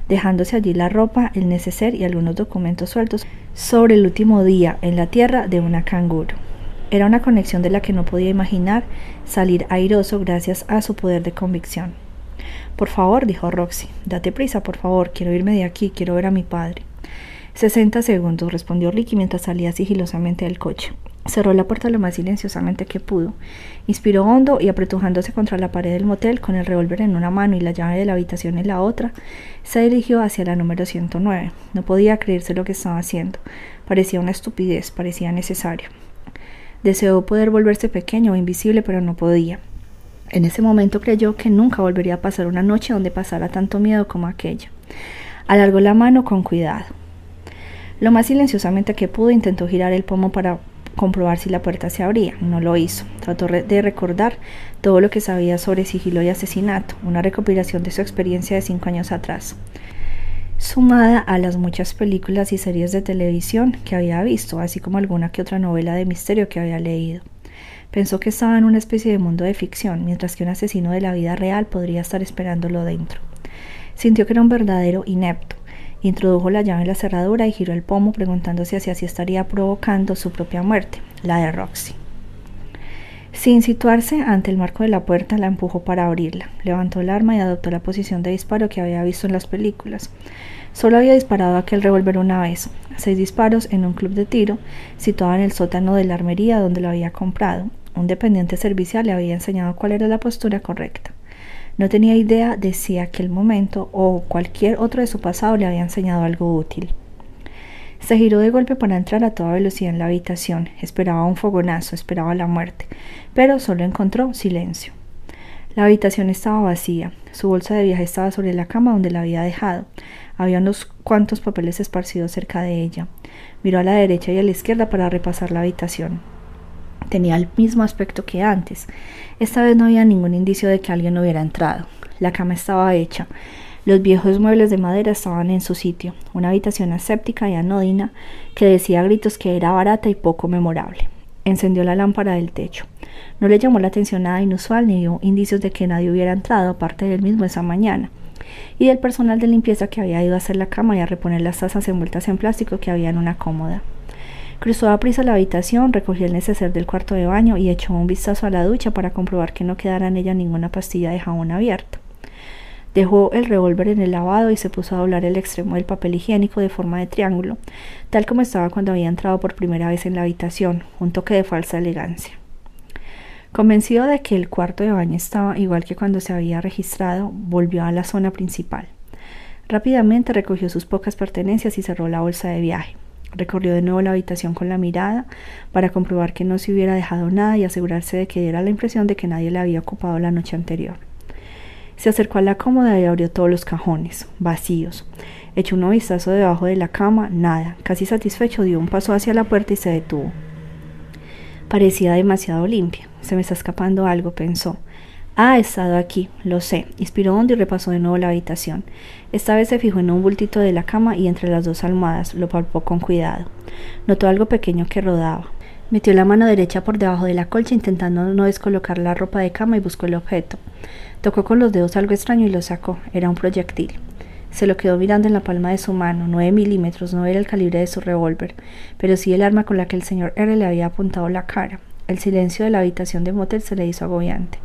dejándose allí la ropa, el neceser y algunos documentos sueltos sobre el último día en la tierra de una canguro. Era una conexión de la que no podía imaginar salir airoso gracias a su poder de convicción. Por favor, dijo Roxy, date prisa, por favor, quiero irme de aquí, quiero ver a mi padre. Sesenta segundos, respondió Ricky mientras salía sigilosamente del coche. Cerró la puerta lo más silenciosamente que pudo. Inspiró hondo y apretujándose contra la pared del motel con el revólver en una mano y la llave de la habitación en la otra, se dirigió hacia la número 109. No podía creerse lo que estaba haciendo. Parecía una estupidez, parecía necesario. Deseó poder volverse pequeño o invisible, pero no podía. En ese momento creyó que nunca volvería a pasar una noche donde pasara tanto miedo como aquella. Alargó la mano con cuidado. Lo más silenciosamente que pudo intentó girar el pomo para comprobar si la puerta se abría. No lo hizo. Trató de recordar todo lo que sabía sobre sigilo y asesinato, una recopilación de su experiencia de cinco años atrás. sumada a las muchas películas y series de televisión que había visto, así como alguna que otra novela de misterio que había leído. Pensó que estaba en una especie de mundo de ficción, mientras que un asesino de la vida real podría estar esperándolo dentro. Sintió que era un verdadero inepto. Introdujo la llave en la cerradura y giró el pomo preguntándose si así estaría provocando su propia muerte, la de Roxy. Sin situarse ante el marco de la puerta, la empujó para abrirla. Levantó el arma y adoptó la posición de disparo que había visto en las películas. Solo había disparado aquel revólver una vez, seis disparos en un club de tiro situado en el sótano de la armería donde lo había comprado. Un dependiente servicial le había enseñado cuál era la postura correcta. No tenía idea de si aquel momento o cualquier otro de su pasado le había enseñado algo útil. Se giró de golpe para entrar a toda velocidad en la habitación. Esperaba un fogonazo, esperaba la muerte, pero solo encontró silencio. La habitación estaba vacía. Su bolsa de viaje estaba sobre la cama donde la había dejado. Había unos cuantos papeles esparcidos cerca de ella. Miró a la derecha y a la izquierda para repasar la habitación. Tenía el mismo aspecto que antes. Esta vez no había ningún indicio de que alguien hubiera entrado. La cama estaba hecha. Los viejos muebles de madera estaban en su sitio, una habitación aséptica y anódina que decía a gritos que era barata y poco memorable. Encendió la lámpara del techo. No le llamó la atención nada inusual ni dio indicios de que nadie hubiera entrado aparte del mismo esa mañana y del personal de limpieza que había ido a hacer la cama y a reponer las tazas envueltas en plástico que había en una cómoda. Cruzó a prisa la habitación, recogió el neceser del cuarto de baño y echó un vistazo a la ducha para comprobar que no quedara en ella ninguna pastilla de jabón abierta. Dejó el revólver en el lavado y se puso a doblar el extremo del papel higiénico de forma de triángulo, tal como estaba cuando había entrado por primera vez en la habitación, un toque de falsa elegancia. Convencido de que el cuarto de baño estaba igual que cuando se había registrado, volvió a la zona principal. Rápidamente recogió sus pocas pertenencias y cerró la bolsa de viaje. Recorrió de nuevo la habitación con la mirada para comprobar que no se hubiera dejado nada y asegurarse de que diera la impresión de que nadie le había ocupado la noche anterior. Se acercó a la cómoda y abrió todos los cajones, vacíos. Echó un vistazo debajo de la cama, nada. Casi satisfecho dio un paso hacia la puerta y se detuvo. Parecía demasiado limpia. Se me está escapando algo, pensó. Ha estado aquí, lo sé. Inspiró hondo y repasó de nuevo la habitación. Esta vez se fijó en un bultito de la cama y entre las dos almohadas. Lo palpó con cuidado. Notó algo pequeño que rodaba. Metió la mano derecha por debajo de la colcha intentando no descolocar la ropa de cama y buscó el objeto. Tocó con los dedos algo extraño y lo sacó. Era un proyectil. Se lo quedó mirando en la palma de su mano. Nueve milímetros no era el calibre de su revólver, pero sí el arma con la que el señor R le había apuntado la cara. El silencio de la habitación de motel se le hizo agobiante.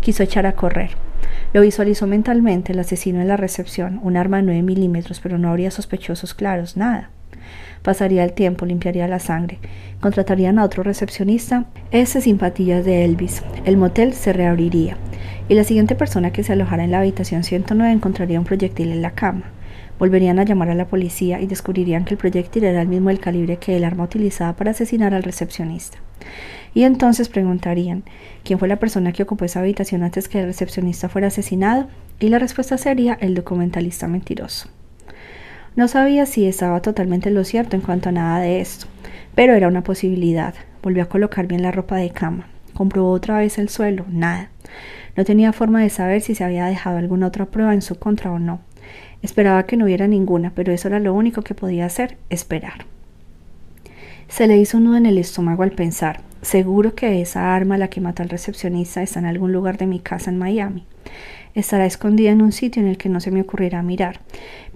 Quiso echar a correr. Lo visualizó mentalmente el asesino en la recepción, un arma de nueve milímetros, pero no habría sospechosos claros, nada. Pasaría el tiempo, limpiaría la sangre. Contratarían a otro recepcionista, ese sin de Elvis. El motel se reabriría y la siguiente persona que se alojara en la habitación 109 encontraría un proyectil en la cama. Volverían a llamar a la policía y descubrirían que el proyectil era el mismo del calibre que el arma utilizada para asesinar al recepcionista. Y entonces preguntarían quién fue la persona que ocupó esa habitación antes que el recepcionista fuera asesinado, y la respuesta sería el documentalista mentiroso. No sabía si estaba totalmente lo cierto en cuanto a nada de esto, pero era una posibilidad. Volvió a colocar bien la ropa de cama. Comprobó otra vez el suelo, nada. No tenía forma de saber si se había dejado alguna otra prueba en su contra o no. Esperaba que no hubiera ninguna, pero eso era lo único que podía hacer, esperar. Se le hizo un nudo en el estómago al pensar, seguro que esa arma la que mata al recepcionista está en algún lugar de mi casa en Miami. Estará escondida en un sitio en el que no se me ocurrirá mirar,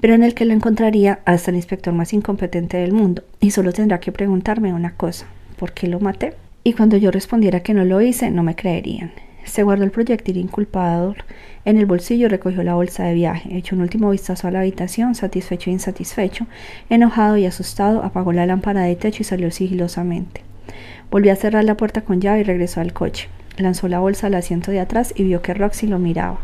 pero en el que lo encontraría hasta el inspector más incompetente del mundo, y solo tendrá que preguntarme una cosa, ¿por qué lo maté? Y cuando yo respondiera que no lo hice, no me creerían. Se guardó el proyectil inculpador en el bolsillo y recogió la bolsa de viaje. Echó un último vistazo a la habitación, satisfecho e insatisfecho. Enojado y asustado, apagó la lámpara de techo y salió sigilosamente. Volvió a cerrar la puerta con llave y regresó al coche. Lanzó la bolsa al asiento de atrás y vio que Roxy lo miraba.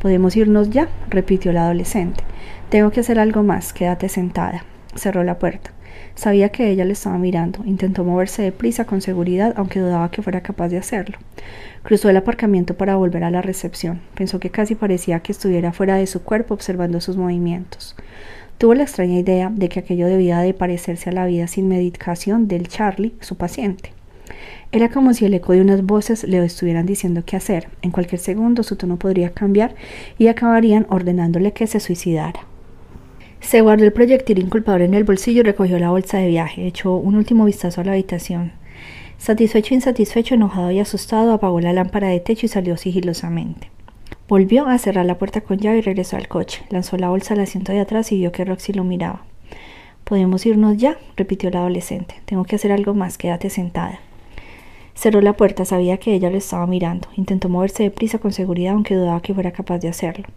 ¿Podemos irnos ya? repitió el adolescente. Tengo que hacer algo más. Quédate sentada. Cerró la puerta. Sabía que ella le estaba mirando. Intentó moverse deprisa con seguridad, aunque dudaba que fuera capaz de hacerlo. Cruzó el aparcamiento para volver a la recepción. Pensó que casi parecía que estuviera fuera de su cuerpo observando sus movimientos. Tuvo la extraña idea de que aquello debía de parecerse a la vida sin medicación del Charlie, su paciente. Era como si el eco de unas voces le estuvieran diciendo qué hacer. En cualquier segundo su tono podría cambiar y acabarían ordenándole que se suicidara. Se guardó el proyectil inculpador en el bolsillo y recogió la bolsa de viaje. Echó un último vistazo a la habitación. Satisfecho, insatisfecho, enojado y asustado, apagó la lámpara de techo y salió sigilosamente. Volvió a cerrar la puerta con llave y regresó al coche. Lanzó la bolsa al asiento de atrás y vio que Roxy lo miraba. ¿Podemos irnos ya? repitió la adolescente. Tengo que hacer algo más, quédate sentada. Cerró la puerta, sabía que ella lo estaba mirando. Intentó moverse deprisa con seguridad, aunque dudaba que fuera capaz de hacerlo.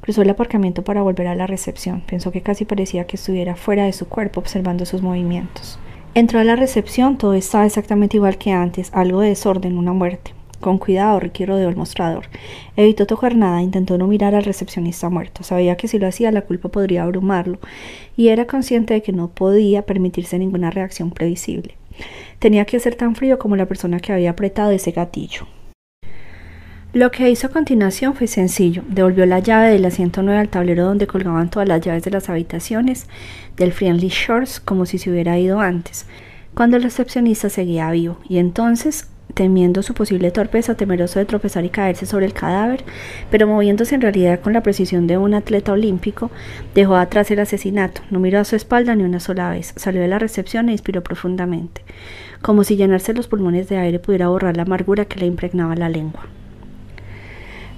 Cruzó el aparcamiento para volver a la recepción. Pensó que casi parecía que estuviera fuera de su cuerpo observando sus movimientos. Entró a la recepción, todo estaba exactamente igual que antes, algo de desorden, una muerte. Con cuidado, Ricky rodeó el mostrador. Evitó tocar nada, intentó no mirar al recepcionista muerto. Sabía que si lo hacía la culpa podría abrumarlo, y era consciente de que no podía permitirse ninguna reacción previsible. Tenía que ser tan frío como la persona que había apretado ese gatillo. Lo que hizo a continuación fue sencillo. Devolvió la llave del asiento 9 al tablero donde colgaban todas las llaves de las habitaciones del Friendly Shores como si se hubiera ido antes, cuando el recepcionista seguía vivo, y entonces temiendo su posible torpeza, temeroso de tropezar y caerse sobre el cadáver, pero moviéndose en realidad con la precisión de un atleta olímpico, dejó atrás el asesinato, no miró a su espalda ni una sola vez, salió de la recepción e inspiró profundamente, como si llenarse los pulmones de aire pudiera borrar la amargura que le impregnaba la lengua.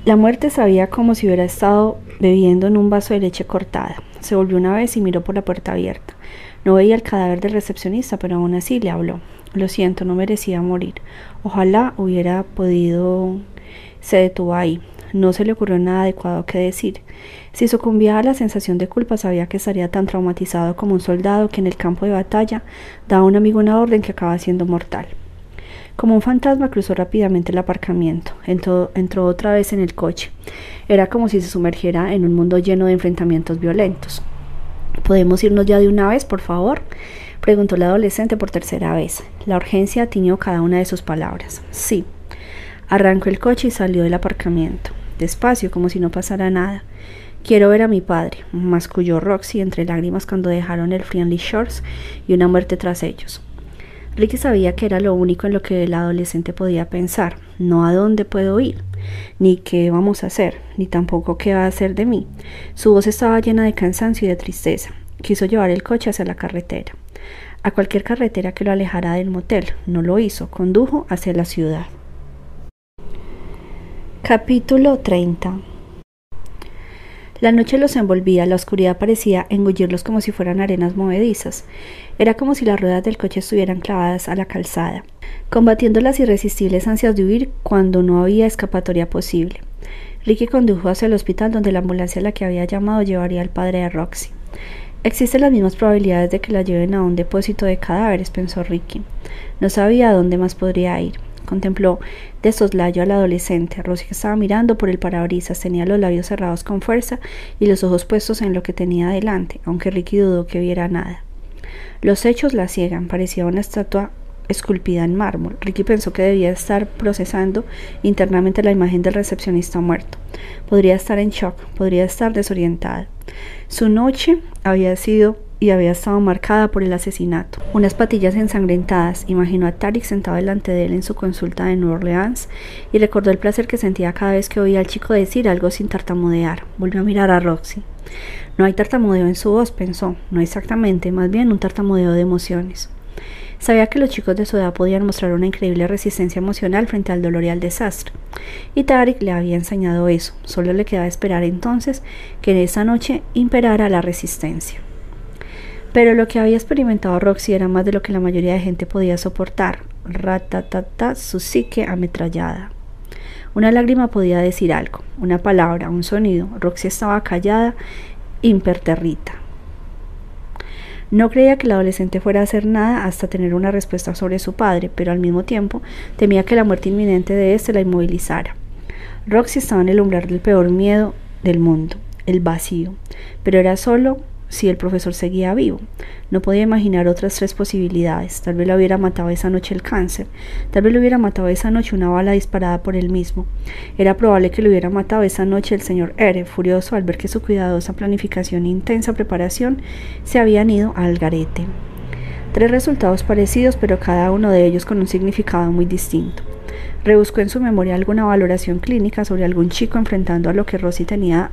La muerte sabía como si hubiera estado bebiendo en un vaso de leche cortada. Se volvió una vez y miró por la puerta abierta. No veía el cadáver del recepcionista, pero aún así le habló. Lo siento, no merecía morir. Ojalá hubiera podido... Se detuvo ahí. No se le ocurrió nada adecuado que decir. Si sucumbía a la sensación de culpa, sabía que estaría tan traumatizado como un soldado que en el campo de batalla da a un amigo una orden que acaba siendo mortal. Como un fantasma cruzó rápidamente el aparcamiento. Entró, entró otra vez en el coche. Era como si se sumergiera en un mundo lleno de enfrentamientos violentos. ¿Podemos irnos ya de una vez, por favor? Preguntó la adolescente por tercera vez. La urgencia tiñó cada una de sus palabras. Sí. Arrancó el coche y salió del aparcamiento, despacio, como si no pasara nada. Quiero ver a mi padre, masculló Roxy entre lágrimas cuando dejaron el Friendly Shores y una muerte tras ellos. Ricky sabía que era lo único en lo que el adolescente podía pensar, no a dónde puedo ir, ni qué vamos a hacer, ni tampoco qué va a hacer de mí. Su voz estaba llena de cansancio y de tristeza. Quiso llevar el coche hacia la carretera a cualquier carretera que lo alejara del motel. No lo hizo, condujo hacia la ciudad. Capítulo 30 La noche los envolvía, la oscuridad parecía engullirlos como si fueran arenas movedizas. Era como si las ruedas del coche estuvieran clavadas a la calzada, combatiendo las irresistibles ansias de huir cuando no había escapatoria posible. Ricky condujo hacia el hospital donde la ambulancia a la que había llamado llevaría al padre de Roxy. Existen las mismas probabilidades de que la lleven a un depósito de cadáveres, pensó Ricky. No sabía a dónde más podría ir. Contempló de soslayo al adolescente. Rosy estaba mirando por el parabrisas, tenía los labios cerrados con fuerza y los ojos puestos en lo que tenía delante, aunque Ricky dudó que viera nada. Los hechos la ciegan, parecía una estatua esculpida en mármol. Ricky pensó que debía estar procesando internamente la imagen del recepcionista muerto. Podría estar en shock, podría estar desorientada. Su noche había sido y había estado marcada por el asesinato. Unas patillas ensangrentadas. Imaginó a Tarik sentado delante de él en su consulta de New Orleans y recordó el placer que sentía cada vez que oía al chico decir algo sin tartamudear. Volvió a mirar a Roxy. No hay tartamudeo en su voz, pensó. No exactamente, más bien un tartamudeo de emociones. Sabía que los chicos de su edad podían mostrar una increíble resistencia emocional frente al dolor y al desastre. Y Tarik le había enseñado eso. Solo le quedaba esperar entonces que en esa noche imperara la resistencia. Pero lo que había experimentado Roxy era más de lo que la mayoría de gente podía soportar. Ratatata, su psique ametrallada. Una lágrima podía decir algo, una palabra, un sonido. Roxy estaba callada, imperterrita. No creía que el adolescente fuera a hacer nada hasta tener una respuesta sobre su padre, pero al mismo tiempo temía que la muerte inminente de éste la inmovilizara. Roxy estaba en el umbral del peor miedo del mundo, el vacío, pero era solo si el profesor seguía vivo. No podía imaginar otras tres posibilidades. Tal vez lo hubiera matado esa noche el cáncer. Tal vez lo hubiera matado esa noche una bala disparada por él mismo. Era probable que lo hubiera matado esa noche el señor R, furioso al ver que su cuidadosa planificación e intensa preparación se habían ido al garete. Tres resultados parecidos, pero cada uno de ellos con un significado muy distinto. Rebuscó en su memoria alguna valoración clínica sobre algún chico enfrentando a lo que Rosy tenía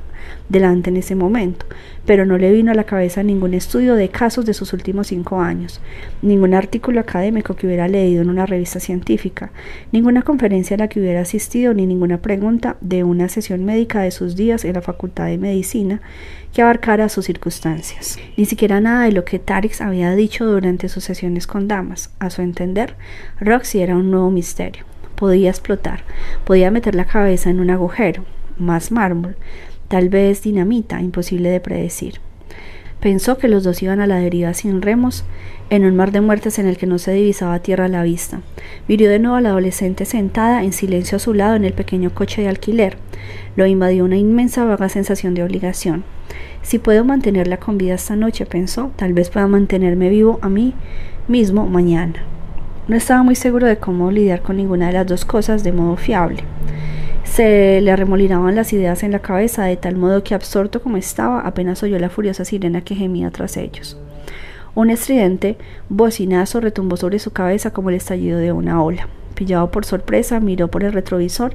delante en ese momento, pero no le vino a la cabeza ningún estudio de casos de sus últimos cinco años, ningún artículo académico que hubiera leído en una revista científica, ninguna conferencia a la que hubiera asistido, ni ninguna pregunta de una sesión médica de sus días en la Facultad de Medicina que abarcara sus circunstancias. Ni siquiera nada de lo que Tarix había dicho durante sus sesiones con damas. A su entender, Roxy era un nuevo misterio podía explotar, podía meter la cabeza en un agujero, más mármol, tal vez dinamita, imposible de predecir. Pensó que los dos iban a la deriva sin remos, en un mar de muertes en el que no se divisaba tierra a la vista. Virió de nuevo a la adolescente sentada en silencio a su lado en el pequeño coche de alquiler. Lo invadió una inmensa vaga sensación de obligación. Si puedo mantenerla con vida esta noche, pensó, tal vez pueda mantenerme vivo a mí mismo mañana. No estaba muy seguro de cómo lidiar con ninguna de las dos cosas de modo fiable. Se le arremolinaban las ideas en la cabeza de tal modo que absorto como estaba apenas oyó la furiosa sirena que gemía tras ellos. Un estridente bocinazo retumbó sobre su cabeza como el estallido de una ola. Pillado por sorpresa, miró por el retrovisor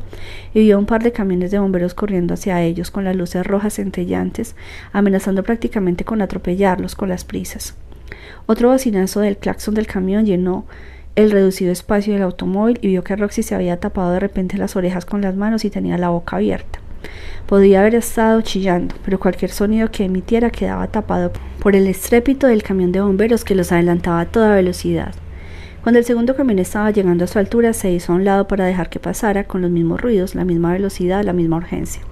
y vio un par de camiones de bomberos corriendo hacia ellos con las luces rojas centellantes, amenazando prácticamente con atropellarlos con las prisas. Otro bocinazo del claxon del camión llenó el reducido espacio del automóvil y vio que Roxy se había tapado de repente las orejas con las manos y tenía la boca abierta. Podía haber estado chillando, pero cualquier sonido que emitiera quedaba tapado por el estrépito del camión de bomberos que los adelantaba a toda velocidad. Cuando el segundo camión estaba llegando a su altura, se hizo a un lado para dejar que pasara, con los mismos ruidos, la misma velocidad, la misma urgencia.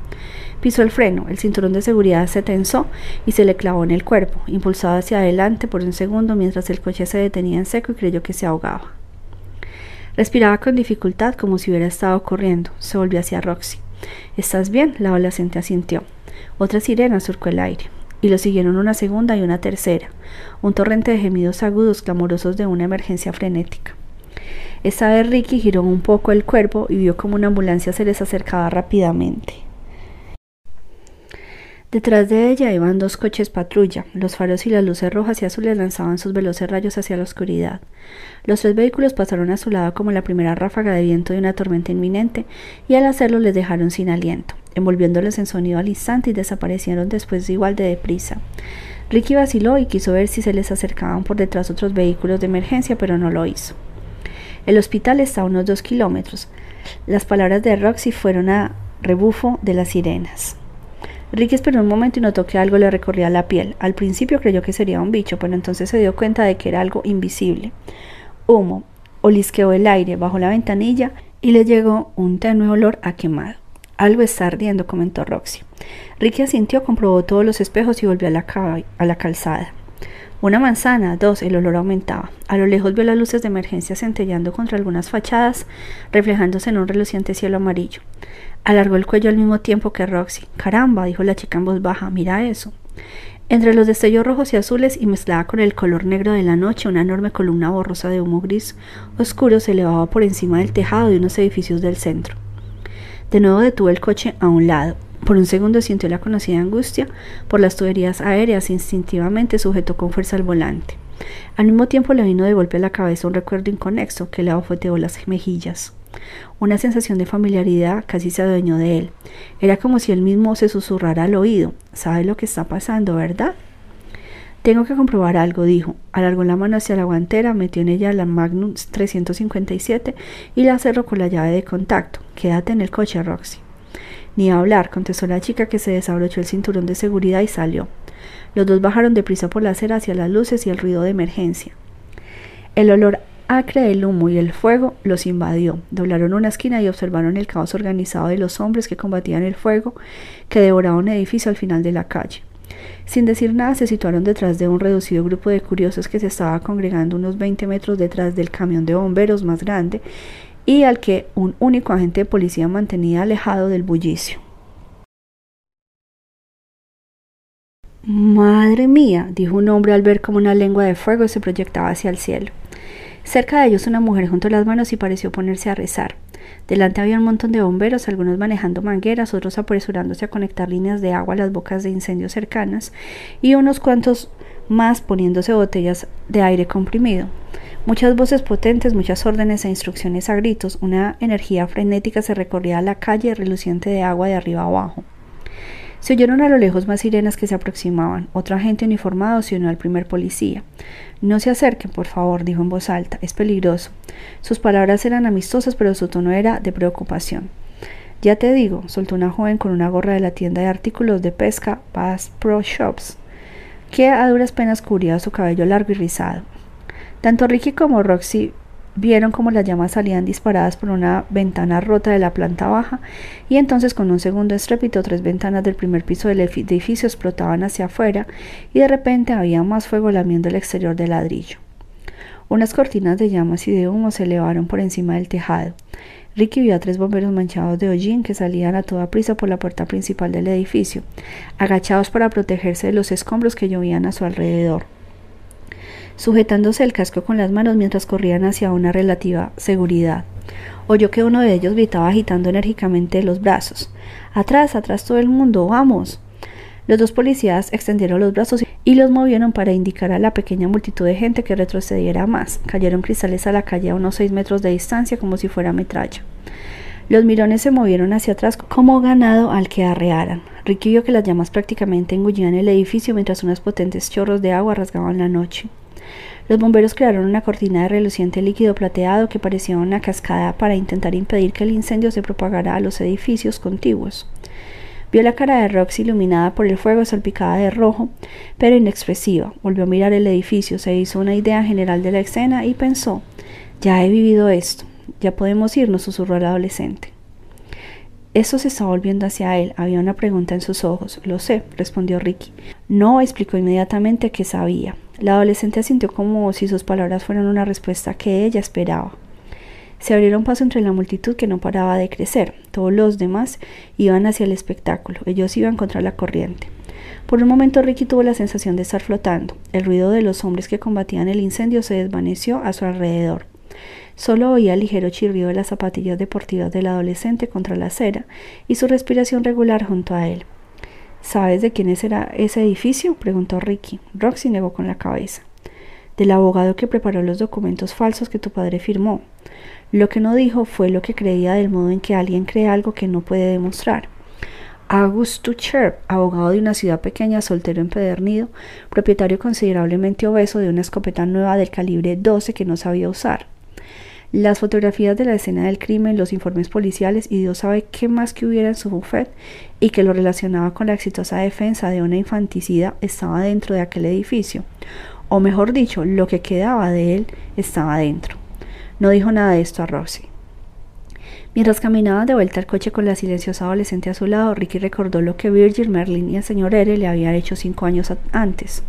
Pisó el freno, el cinturón de seguridad se tensó y se le clavó en el cuerpo, impulsado hacia adelante por un segundo mientras el coche se detenía en seco y creyó que se ahogaba. Respiraba con dificultad como si hubiera estado corriendo. Se volvió hacia Roxy. ¿Estás bien? La adolescente asintió. Otra sirena surcó el aire, y lo siguieron una segunda y una tercera, un torrente de gemidos agudos clamorosos de una emergencia frenética. Esta vez Ricky giró un poco el cuerpo y vio como una ambulancia se les acercaba rápidamente. Detrás de ella iban dos coches patrulla. Los faros y las luces rojas y azules lanzaban sus veloces rayos hacia la oscuridad. Los tres vehículos pasaron a su lado como la primera ráfaga de viento de una tormenta inminente, y al hacerlo les dejaron sin aliento, envolviéndoles en sonido al instante y desaparecieron después igual de deprisa. Ricky vaciló y quiso ver si se les acercaban por detrás otros vehículos de emergencia, pero no lo hizo. El hospital está a unos dos kilómetros. Las palabras de Roxy fueron a rebufo de las sirenas. Ricky esperó un momento y notó que algo le recorría la piel. Al principio creyó que sería un bicho, pero entonces se dio cuenta de que era algo invisible. Humo, olisqueó el aire bajo la ventanilla y le llegó un tenue olor a quemado. Algo está ardiendo, comentó Roxy. Ricky asintió, comprobó todos los espejos y volvió a la, a la calzada. Una manzana, dos, el olor aumentaba. A lo lejos vio las luces de emergencia centellando contra algunas fachadas, reflejándose en un reluciente cielo amarillo. Alargó el cuello al mismo tiempo que Roxy. Caramba, dijo la chica en voz baja, mira eso. Entre los destellos rojos y azules y mezclada con el color negro de la noche, una enorme columna borrosa de humo gris oscuro se elevaba por encima del tejado de unos edificios del centro. De nuevo detuvo el coche a un lado. Por un segundo sintió la conocida angustia por las tuberías aéreas e instintivamente sujetó con fuerza el volante. Al mismo tiempo le vino de golpe a la cabeza un recuerdo inconexo que le abofeteó las mejillas. Una sensación de familiaridad casi se adueñó de él. Era como si él mismo se susurrara al oído. ¿Sabe lo que está pasando, verdad? Tengo que comprobar algo, dijo. Alargó la mano hacia la guantera, metió en ella la Magnum 357 y la cerró con la llave de contacto. Quédate en el coche, Roxy. Ni hablar, contestó la chica que se desabrochó el cinturón de seguridad y salió. Los dos bajaron deprisa por la acera hacia las luces y el ruido de emergencia. El olor acre del humo y el fuego los invadió. Doblaron una esquina y observaron el caos organizado de los hombres que combatían el fuego que devoraba un edificio al final de la calle. Sin decir nada, se situaron detrás de un reducido grupo de curiosos que se estaba congregando unos 20 metros detrás del camión de bomberos más grande y al que un único agente de policía mantenía alejado del bullicio. Madre mía, dijo un hombre al ver cómo una lengua de fuego se proyectaba hacia el cielo. Cerca de ellos una mujer junto a las manos y pareció ponerse a rezar. Delante había un montón de bomberos, algunos manejando mangueras, otros apresurándose a conectar líneas de agua a las bocas de incendios cercanas, y unos cuantos más poniéndose botellas de aire comprimido. Muchas voces potentes, muchas órdenes e instrucciones a gritos, una energía frenética se recorría la calle reluciente de agua de arriba abajo. Se oyeron a lo lejos más sirenas que se aproximaban. Otra agente uniformado se unió al primer policía. No se acerquen, por favor, dijo en voz alta. Es peligroso. Sus palabras eran amistosas, pero su tono era de preocupación. Ya te digo, soltó una joven con una gorra de la tienda de artículos de pesca Bass Pro Shops, que a duras penas cubría su cabello largo y rizado. Tanto Ricky como Roxy vieron como las llamas salían disparadas por una ventana rota de la planta baja y entonces con un segundo estrépito tres ventanas del primer piso del edificio explotaban hacia afuera y de repente había más fuego lamiendo el exterior del ladrillo. Unas cortinas de llamas y de humo se elevaron por encima del tejado. Ricky vio a tres bomberos manchados de hollín que salían a toda prisa por la puerta principal del edificio, agachados para protegerse de los escombros que llovían a su alrededor sujetándose el casco con las manos mientras corrían hacia una relativa seguridad. Oyó que uno de ellos gritaba agitando enérgicamente los brazos. Atrás, atrás todo el mundo, vamos. Los dos policías extendieron los brazos y los movieron para indicar a la pequeña multitud de gente que retrocediera más. Cayeron cristales a la calle a unos seis metros de distancia como si fuera metralla. Los mirones se movieron hacia atrás como ganado al que arrearan. Ricky vio que las llamas prácticamente engullían el edificio mientras unos potentes chorros de agua rasgaban la noche. Los bomberos crearon una cortina de reluciente líquido plateado que parecía una cascada para intentar impedir que el incendio se propagara a los edificios contiguos. Vio la cara de Roxy iluminada por el fuego salpicada de rojo, pero inexpresiva. Volvió a mirar el edificio, se hizo una idea general de la escena y pensó, ya he vivido esto, ya podemos irnos, susurró el adolescente. Eso se está volviendo hacia él. Había una pregunta en sus ojos. Lo sé, respondió Ricky. No explicó inmediatamente que sabía. La adolescente sintió como si sus palabras fueran una respuesta que ella esperaba. Se abrieron paso entre la multitud que no paraba de crecer. Todos los demás iban hacia el espectáculo. Ellos iban contra la corriente. Por un momento Ricky tuvo la sensación de estar flotando. El ruido de los hombres que combatían el incendio se desvaneció a su alrededor. Solo oía el ligero chirrido de las zapatillas deportivas del adolescente contra la acera y su respiración regular junto a él. ¿Sabes de quién será ese edificio? preguntó Ricky. Roxy negó con la cabeza. Del abogado que preparó los documentos falsos que tu padre firmó. Lo que no dijo fue lo que creía del modo en que alguien cree algo que no puede demostrar. August Tucher, abogado de una ciudad pequeña, soltero empedernido, propietario considerablemente obeso de una escopeta nueva del calibre 12 que no sabía usar las fotografías de la escena del crimen, los informes policiales y Dios sabe qué más que hubiera en su bufet y que lo relacionaba con la exitosa defensa de una infanticida estaba dentro de aquel edificio. O mejor dicho, lo que quedaba de él estaba dentro. No dijo nada de esto a Rosie. Mientras caminaban de vuelta al coche con la silenciosa adolescente a su lado, Ricky recordó lo que Virgil, Merlin y el señor R le habían hecho cinco años antes.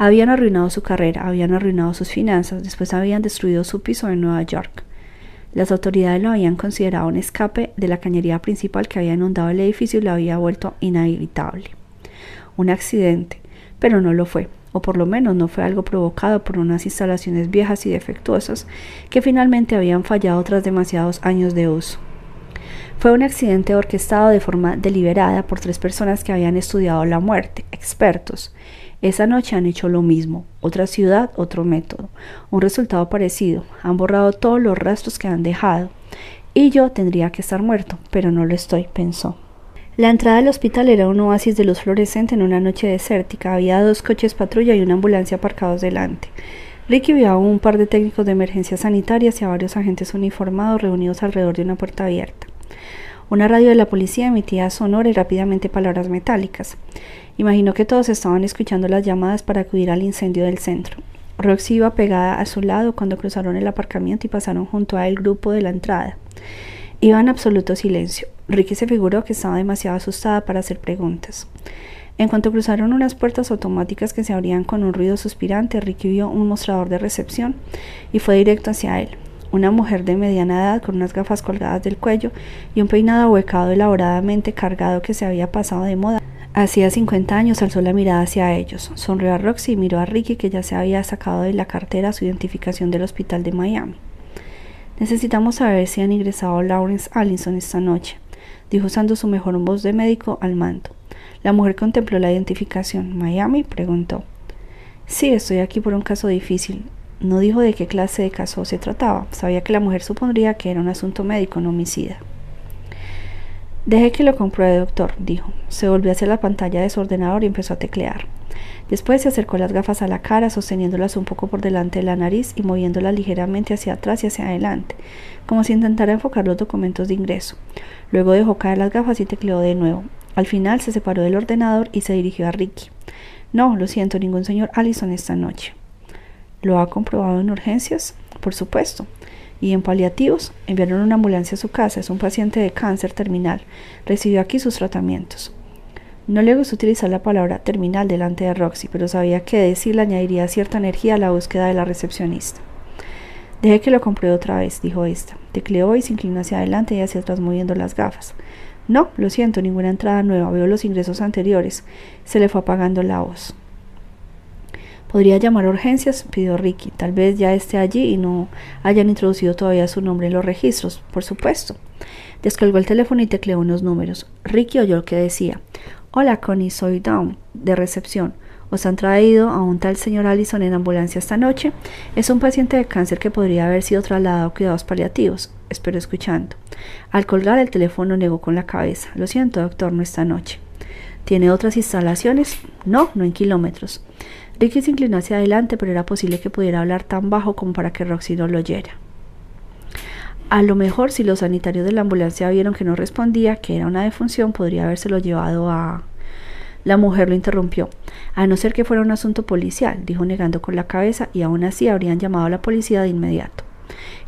Habían arruinado su carrera, habían arruinado sus finanzas, después habían destruido su piso en Nueva York. Las autoridades lo habían considerado un escape de la cañería principal que había inundado el edificio y lo había vuelto inevitable. Un accidente, pero no lo fue, o por lo menos no fue algo provocado por unas instalaciones viejas y defectuosas que finalmente habían fallado tras demasiados años de uso. Fue un accidente orquestado de forma deliberada por tres personas que habían estudiado la muerte, expertos, esa noche han hecho lo mismo, otra ciudad, otro método, un resultado parecido, han borrado todos los rastros que han dejado. Y yo tendría que estar muerto, pero no lo estoy, pensó. La entrada del hospital era un oasis de luz fluorescente en una noche desértica. Había dos coches patrulla y una ambulancia aparcados delante. Ricky vio a un par de técnicos de emergencias sanitarias y a varios agentes uniformados reunidos alrededor de una puerta abierta. Una radio de la policía emitía sonora y rápidamente palabras metálicas. Imaginó que todos estaban escuchando las llamadas para acudir al incendio del centro. Roxy iba pegada a su lado cuando cruzaron el aparcamiento y pasaron junto a el grupo de la entrada. Iba en absoluto silencio. Ricky se figuró que estaba demasiado asustada para hacer preguntas. En cuanto cruzaron unas puertas automáticas que se abrían con un ruido suspirante, Ricky vio un mostrador de recepción y fue directo hacia él una mujer de mediana edad con unas gafas colgadas del cuello y un peinado ahuecado elaboradamente cargado que se había pasado de moda. Hacía 50 años alzó la mirada hacia ellos, sonrió a Roxy y miró a Ricky que ya se había sacado de la cartera su identificación del hospital de Miami. Necesitamos saber si han ingresado Lawrence Allison esta noche, dijo usando su mejor voz de médico al mando. La mujer contempló la identificación. ¿Miami? preguntó. Sí, estoy aquí por un caso difícil. No dijo de qué clase de caso se trataba. Sabía que la mujer supondría que era un asunto médico, no homicida. Deje que lo compruebe, doctor, dijo. Se volvió hacia la pantalla de su ordenador y empezó a teclear. Después se acercó las gafas a la cara, sosteniéndolas un poco por delante de la nariz y moviéndolas ligeramente hacia atrás y hacia adelante, como si intentara enfocar los documentos de ingreso. Luego dejó caer las gafas y tecleó de nuevo. Al final se separó del ordenador y se dirigió a Ricky. No, lo siento, ningún señor Allison esta noche. ¿Lo ha comprobado en urgencias? Por supuesto. Y en paliativos, enviaron una ambulancia a su casa. Es un paciente de cáncer terminal. Recibió aquí sus tratamientos. No le gustó utilizar la palabra terminal delante de Roxy, pero sabía que decirle añadiría cierta energía a la búsqueda de la recepcionista. Deje que lo compruebe otra vez, dijo esta. Tecleó y se inclinó hacia adelante y hacia atrás moviendo las gafas. No, lo siento, ninguna entrada nueva. Veo los ingresos anteriores. Se le fue apagando la voz. ¿Podría llamar a urgencias? pidió Ricky. Tal vez ya esté allí y no hayan introducido todavía su nombre en los registros. Por supuesto. Descolgó el teléfono y tecleó unos números. Ricky oyó lo que decía. Hola, Connie, soy Down, de recepción. ¿Os han traído a un tal señor Allison en ambulancia esta noche? Es un paciente de cáncer que podría haber sido trasladado a cuidados paliativos. Espero escuchando. Al colgar el teléfono negó con la cabeza. Lo siento, doctor, no esta noche. ¿Tiene otras instalaciones? No, no en kilómetros. Ricky se inclinó hacia adelante, pero era posible que pudiera hablar tan bajo como para que Roxy no lo oyera. A lo mejor si los sanitarios de la ambulancia vieron que no respondía, que era una defunción, podría habérselo llevado a la mujer lo interrumpió. A no ser que fuera un asunto policial, dijo negando con la cabeza, y aún así habrían llamado a la policía de inmediato.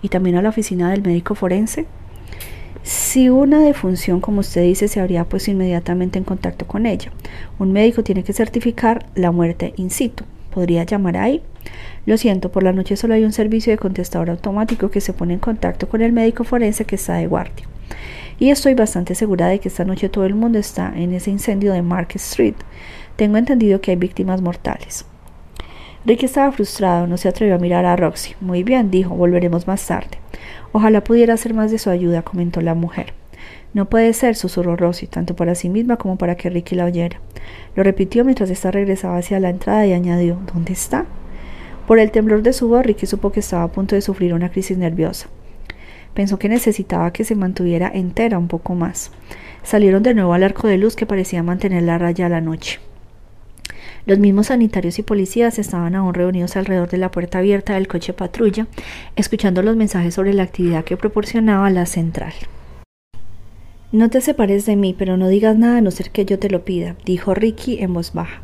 ¿Y también a la oficina del médico forense? Si una defunción, como usted dice, se habría puesto inmediatamente en contacto con ella. Un médico tiene que certificar la muerte in situ. ¿Podría llamar ahí? Lo siento, por la noche solo hay un servicio de contestador automático que se pone en contacto con el médico forense que está de guardia y estoy bastante segura de que esta noche todo el mundo está en ese incendio de Market Street. Tengo entendido que hay víctimas mortales. Ricky estaba frustrado, no se atrevió a mirar a Roxy. Muy bien, dijo, volveremos más tarde. Ojalá pudiera hacer más de su ayuda, comentó la mujer. No puede ser, susurró Roxy, tanto para sí misma como para que Ricky la oyera. Lo repitió mientras ésta regresaba hacia la entrada y añadió ¿Dónde está? Por el temblor de su voz, Ricky supo que estaba a punto de sufrir una crisis nerviosa. Pensó que necesitaba que se mantuviera entera un poco más. Salieron de nuevo al arco de luz que parecía mantener la raya a la noche. Los mismos sanitarios y policías estaban aún reunidos alrededor de la puerta abierta del coche patrulla, escuchando los mensajes sobre la actividad que proporcionaba la central. No te separes de mí, pero no digas nada a no ser que yo te lo pida, dijo Ricky en voz baja.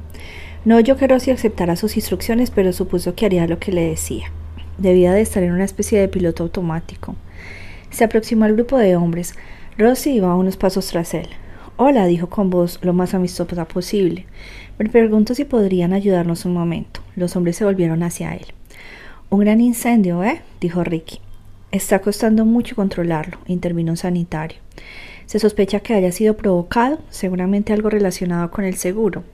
No yo que Rosy aceptara sus instrucciones, pero supuso que haría lo que le decía. Debía de estar en una especie de piloto automático. Se aproximó al grupo de hombres. Rosy iba unos pasos tras él. Hola, dijo con voz lo más amistosa posible. Me pregunto si podrían ayudarnos un momento. Los hombres se volvieron hacia él. Un gran incendio, ¿eh? dijo Ricky. Está costando mucho controlarlo, intervino un sanitario. Se sospecha que haya sido provocado, seguramente algo relacionado con el seguro.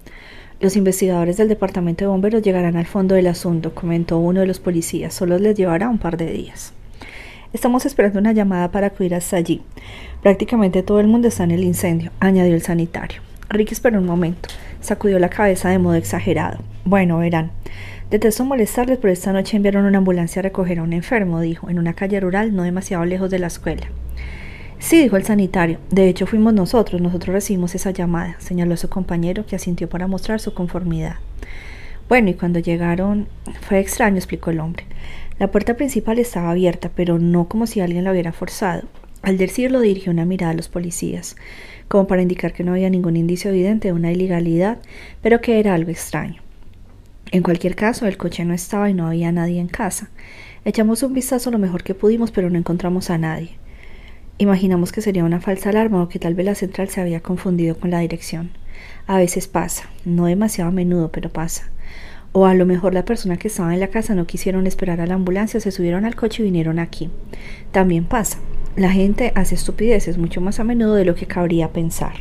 Los investigadores del departamento de bomberos llegarán al fondo del asunto, comentó uno de los policías. Solo les llevará un par de días. Estamos esperando una llamada para acudir hasta allí. Prácticamente todo el mundo está en el incendio, añadió el sanitario. Ricky esperó un momento. Sacudió la cabeza de modo exagerado. Bueno, verán. Detesto molestarles, pero esta noche enviaron una ambulancia a recoger a un enfermo, dijo, en una calle rural no demasiado lejos de la escuela. Sí, dijo el sanitario. De hecho, fuimos nosotros. Nosotros recibimos esa llamada, señaló su compañero, que asintió para mostrar su conformidad. Bueno, y cuando llegaron... Fue extraño, explicó el hombre. La puerta principal estaba abierta, pero no como si alguien la hubiera forzado. Al decirlo dirigió una mirada a los policías, como para indicar que no había ningún indicio evidente de una ilegalidad, pero que era algo extraño. En cualquier caso, el coche no estaba y no había nadie en casa. Echamos un vistazo lo mejor que pudimos, pero no encontramos a nadie. Imaginamos que sería una falsa alarma o que tal vez la central se había confundido con la dirección. A veces pasa, no demasiado a menudo, pero pasa. O a lo mejor la persona que estaba en la casa no quisieron esperar a la ambulancia, se subieron al coche y vinieron aquí. También pasa. La gente hace estupideces mucho más a menudo de lo que cabría pensar.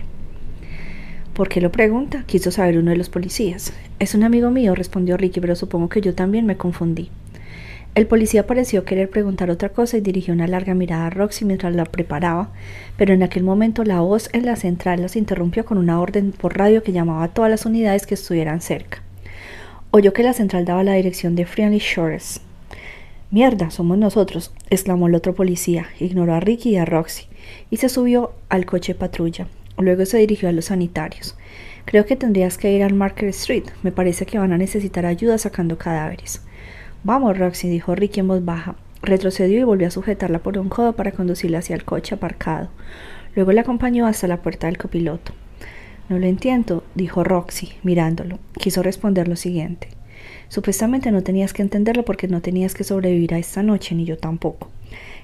¿Por qué lo pregunta? Quiso saber uno de los policías. Es un amigo mío, respondió Ricky, pero supongo que yo también me confundí. El policía pareció querer preguntar otra cosa y dirigió una larga mirada a Roxy mientras la preparaba, pero en aquel momento la voz en la central los interrumpió con una orden por radio que llamaba a todas las unidades que estuvieran cerca. Oyó que la central daba la dirección de Friendly Shores. Mierda, somos nosotros, exclamó el otro policía. Ignoró a Ricky y a Roxy y se subió al coche patrulla. Luego se dirigió a los sanitarios. Creo que tendrías que ir al Market Street. Me parece que van a necesitar ayuda sacando cadáveres. Vamos, Roxy, dijo Ricky en voz baja. Retrocedió y volvió a sujetarla por un codo para conducirla hacia el coche aparcado. Luego la acompañó hasta la puerta del copiloto. No lo entiendo, dijo Roxy, mirándolo. Quiso responder lo siguiente. Supuestamente no tenías que entenderlo porque no tenías que sobrevivir a esta noche, ni yo tampoco.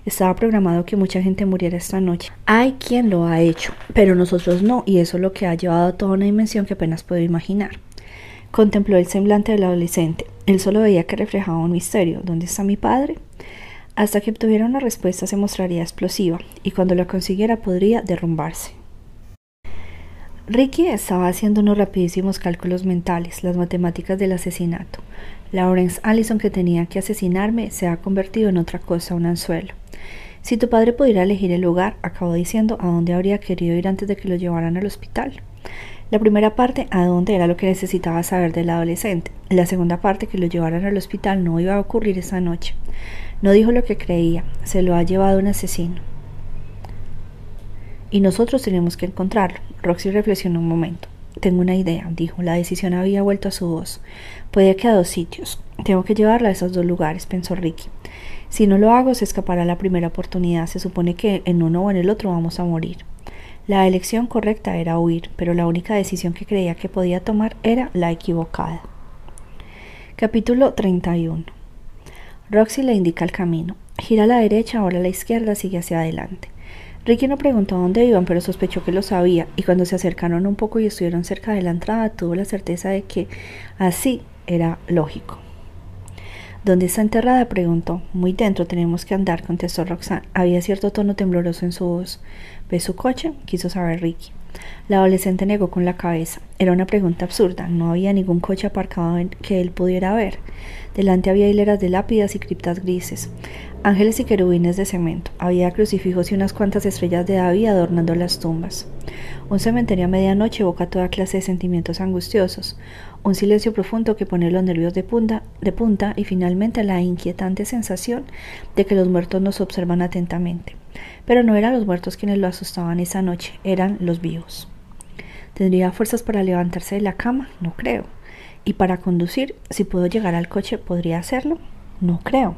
Estaba programado que mucha gente muriera esta noche. Hay quien lo ha hecho, pero nosotros no, y eso es lo que ha llevado a toda una dimensión que apenas puedo imaginar. Contempló el semblante del adolescente. Él solo veía que reflejaba un misterio. ¿Dónde está mi padre? Hasta que obtuviera una respuesta se mostraría explosiva, y cuando la consiguiera podría derrumbarse. Ricky estaba haciendo unos rapidísimos cálculos mentales, las matemáticas del asesinato. Lawrence Allison que tenía que asesinarme se ha convertido en otra cosa, un anzuelo. Si tu padre pudiera elegir el lugar, acabó diciendo a dónde habría querido ir antes de que lo llevaran al hospital. La primera parte, a dónde era lo que necesitaba saber del adolescente. La segunda parte, que lo llevaran al hospital, no iba a ocurrir esa noche. No dijo lo que creía, se lo ha llevado un asesino. Y nosotros tenemos que encontrarlo. Roxy reflexionó un momento. Tengo una idea, dijo. La decisión había vuelto a su voz. Puede que a dos sitios. Tengo que llevarla a esos dos lugares, pensó Ricky. Si no lo hago, se escapará la primera oportunidad. Se supone que en uno o en el otro vamos a morir. La elección correcta era huir, pero la única decisión que creía que podía tomar era la equivocada. Capítulo 31 Roxy le indica el camino. Gira a la derecha, ahora a la izquierda, sigue hacia adelante. Ricky no preguntó dónde iban, pero sospechó que lo sabía, y cuando se acercaron un poco y estuvieron cerca de la entrada, tuvo la certeza de que así era lógico. ¿Dónde está enterrada? preguntó. Muy dentro tenemos que andar, contestó Roxanne. Había cierto tono tembloroso en su voz. ¿Ves su coche? quiso saber Ricky. La adolescente negó con la cabeza. Era una pregunta absurda. No había ningún coche aparcado en que él pudiera ver. Delante había hileras de lápidas y criptas grises, ángeles y querubines de cemento. Había crucifijos y unas cuantas estrellas de David adornando las tumbas. Un cementerio a medianoche evoca toda clase de sentimientos angustiosos un silencio profundo que pone los nervios de punta, de punta y finalmente la inquietante sensación de que los muertos nos observan atentamente. Pero no eran los muertos quienes lo asustaban esa noche, eran los vivos. ¿Tendría fuerzas para levantarse de la cama? No creo. ¿Y para conducir? Si puedo llegar al coche, ¿podría hacerlo? No creo.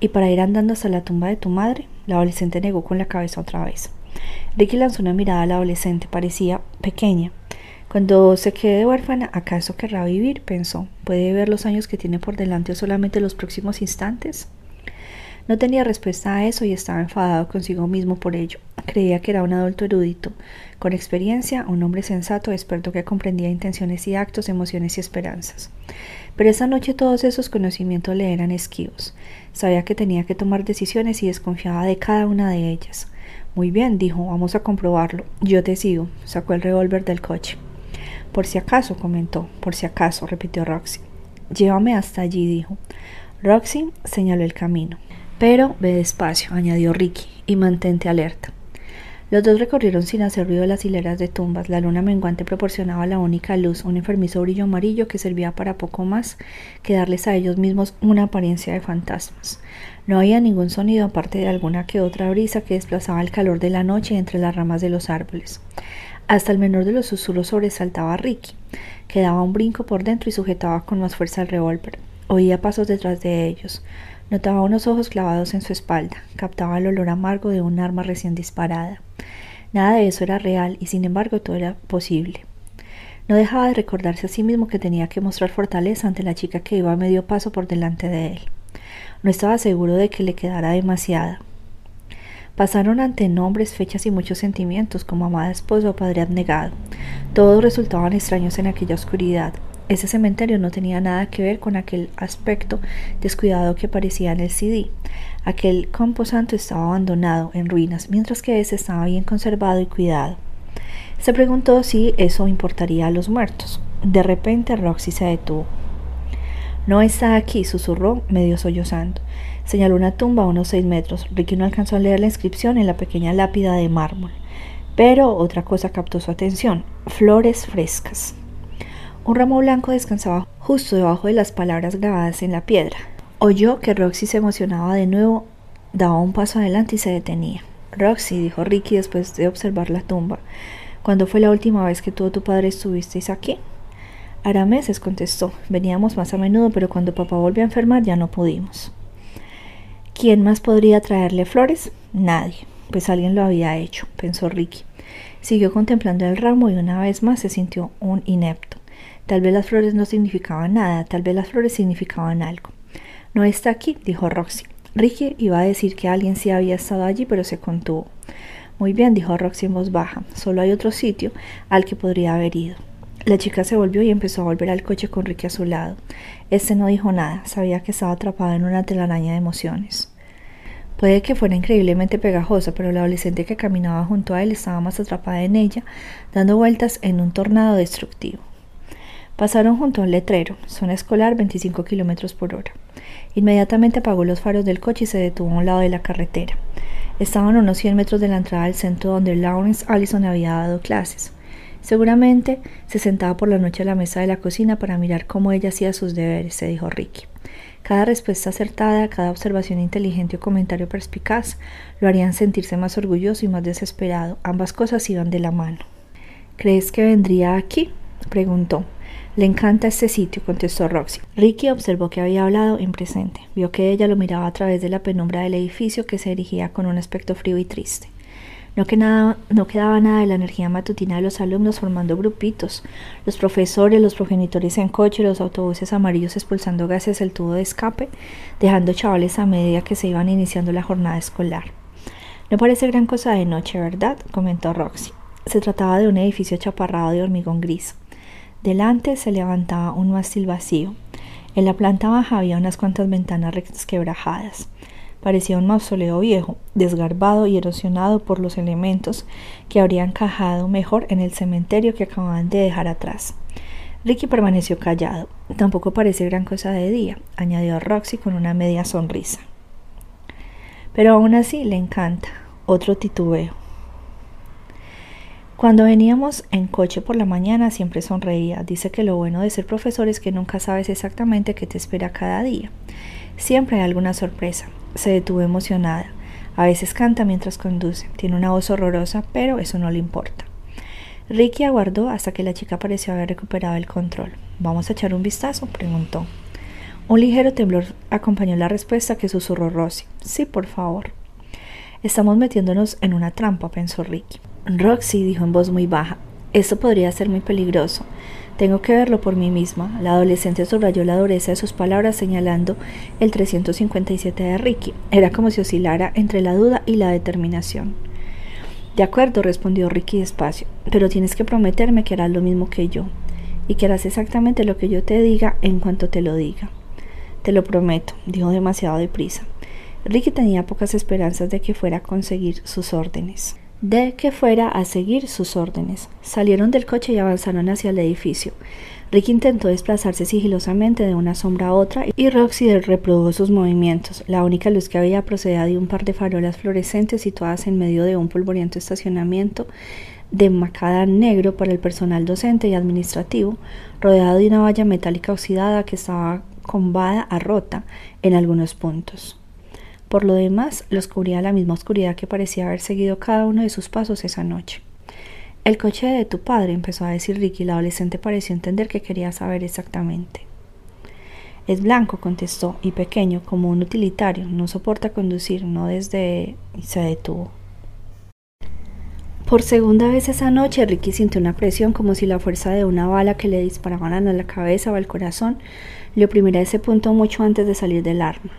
¿Y para ir andando hasta la tumba de tu madre? La adolescente negó con la cabeza otra vez. Ricky lanzó una mirada a la adolescente, parecía pequeña, cuando se quede huérfana, ¿acaso querrá vivir? pensó. ¿Puede ver los años que tiene por delante o solamente los próximos instantes? No tenía respuesta a eso y estaba enfadado consigo mismo por ello. Creía que era un adulto erudito, con experiencia, un hombre sensato, experto que comprendía intenciones y actos, emociones y esperanzas. Pero esa noche todos esos conocimientos le eran esquivos. Sabía que tenía que tomar decisiones y desconfiaba de cada una de ellas. Muy bien, dijo, vamos a comprobarlo. Yo te sigo. Sacó el revólver del coche. Por si acaso, comentó. Por si acaso, repitió Roxy. Llévame hasta allí, dijo. Roxy señaló el camino. Pero ve despacio, añadió Ricky, y mantente alerta. Los dos recorrieron sin hacer ruido las hileras de tumbas. La luna menguante proporcionaba la única luz, un enfermizo brillo amarillo que servía para poco más que darles a ellos mismos una apariencia de fantasmas. No había ningún sonido aparte de alguna que otra brisa que desplazaba el calor de la noche entre las ramas de los árboles. Hasta el menor de los susurros sobresaltaba a Ricky, que daba un brinco por dentro y sujetaba con más fuerza el revólver. Oía pasos detrás de ellos. Notaba unos ojos clavados en su espalda. Captaba el olor amargo de un arma recién disparada. Nada de eso era real y sin embargo todo era posible. No dejaba de recordarse a sí mismo que tenía que mostrar fortaleza ante la chica que iba a medio paso por delante de él. No estaba seguro de que le quedara demasiada. Pasaron ante nombres, fechas y muchos sentimientos, como amada esposa o padre abnegado. Todos resultaban extraños en aquella oscuridad. Ese cementerio no tenía nada que ver con aquel aspecto descuidado que parecía en el CD. Aquel santo estaba abandonado, en ruinas, mientras que ese estaba bien conservado y cuidado. Se preguntó si eso importaría a los muertos. De repente Roxy se detuvo. No está aquí, susurró, medio sollozando. Señaló una tumba a unos seis metros. Ricky no alcanzó a leer la inscripción en la pequeña lápida de mármol. Pero otra cosa captó su atención. Flores frescas. Un ramo blanco descansaba justo debajo de las palabras grabadas en la piedra. Oyó que Roxy se emocionaba de nuevo, daba un paso adelante y se detenía. Roxy, dijo Ricky después de observar la tumba, ¿cuándo fue la última vez que tú o tu padre estuvisteis aquí? Hará meses, contestó. Veníamos más a menudo, pero cuando papá volvió a enfermar ya no pudimos. ¿Quién más podría traerle flores? Nadie. Pues alguien lo había hecho, pensó Ricky. Siguió contemplando el ramo y una vez más se sintió un inepto. Tal vez las flores no significaban nada, tal vez las flores significaban algo. No está aquí, dijo Roxy. Ricky iba a decir que alguien sí había estado allí, pero se contuvo. Muy bien, dijo Roxy en voz baja. Solo hay otro sitio al que podría haber ido. La chica se volvió y empezó a volver al coche con Ricky a su lado. Este no dijo nada, sabía que estaba atrapada en una telaraña de emociones. Puede que fuera increíblemente pegajosa, pero la adolescente que caminaba junto a él estaba más atrapada en ella, dando vueltas en un tornado destructivo. Pasaron junto a un letrero, zona escolar 25 kilómetros por hora. Inmediatamente apagó los faros del coche y se detuvo a un lado de la carretera. Estaban a unos 100 metros de la entrada del centro donde Lawrence Allison había dado clases. Seguramente se sentaba por la noche a la mesa de la cocina para mirar cómo ella hacía sus deberes, se dijo Ricky. Cada respuesta acertada, cada observación inteligente o comentario perspicaz lo harían sentirse más orgulloso y más desesperado. Ambas cosas iban de la mano. ¿Crees que vendría aquí? preguntó. Le encanta este sitio, contestó Roxy. Ricky observó que había hablado en presente. Vio que ella lo miraba a través de la penumbra del edificio que se erigía con un aspecto frío y triste. No, quedaba nada de la energía matutina de los alumnos formando grupitos, los profesores, los progenitores en coche, los autobuses amarillos expulsando gases del tubo de escape, dejando chavales a medida que se iban iniciando la jornada escolar. No parece gran cosa de noche, ¿verdad? comentó Roxy. Se trataba de un edificio chaparrado de hormigón gris. Delante se levantaba un mástil vacío. En la planta baja había unas cuantas ventanas resquebrajadas. Parecía un mausoleo viejo, desgarbado y erosionado por los elementos que habrían encajado mejor en el cementerio que acababan de dejar atrás. Ricky permaneció callado. Tampoco parece gran cosa de día, añadió Roxy con una media sonrisa. Pero aún así le encanta. Otro titubeo. Cuando veníamos en coche por la mañana siempre sonreía. Dice que lo bueno de ser profesor es que nunca sabes exactamente qué te espera cada día. Siempre hay alguna sorpresa. Se detuvo emocionada. A veces canta mientras conduce. Tiene una voz horrorosa, pero eso no le importa. Ricky aguardó hasta que la chica pareció haber recuperado el control. ¿Vamos a echar un vistazo? preguntó. Un ligero temblor acompañó la respuesta que susurró Rosy. Sí, por favor. Estamos metiéndonos en una trampa, pensó Ricky. Roxy dijo en voz muy baja, esto podría ser muy peligroso. Tengo que verlo por mí misma. La adolescente subrayó la dureza de sus palabras señalando el 357 de Ricky. Era como si oscilara entre la duda y la determinación. De acuerdo, respondió Ricky despacio, pero tienes que prometerme que harás lo mismo que yo, y que harás exactamente lo que yo te diga en cuanto te lo diga. Te lo prometo, dijo demasiado deprisa. Ricky tenía pocas esperanzas de que fuera a conseguir sus órdenes de que fuera a seguir sus órdenes. Salieron del coche y avanzaron hacia el edificio. Rick intentó desplazarse sigilosamente de una sombra a otra y Roxy reprodujo sus movimientos. La única luz que había procedía de un par de farolas fluorescentes situadas en medio de un polvoriento estacionamiento de macadam negro para el personal docente y administrativo, rodeado de una valla metálica oxidada que estaba combada a rota en algunos puntos. Por lo demás, los cubría la misma oscuridad que parecía haber seguido cada uno de sus pasos esa noche. El coche de tu padre, empezó a decir Ricky, la adolescente pareció entender que quería saber exactamente. Es blanco, contestó, y pequeño, como un utilitario, no soporta conducir, no desde... y se detuvo. Por segunda vez esa noche, Ricky sintió una presión como si la fuerza de una bala que le disparaban a la cabeza o al corazón le oprimiera ese punto mucho antes de salir del arma.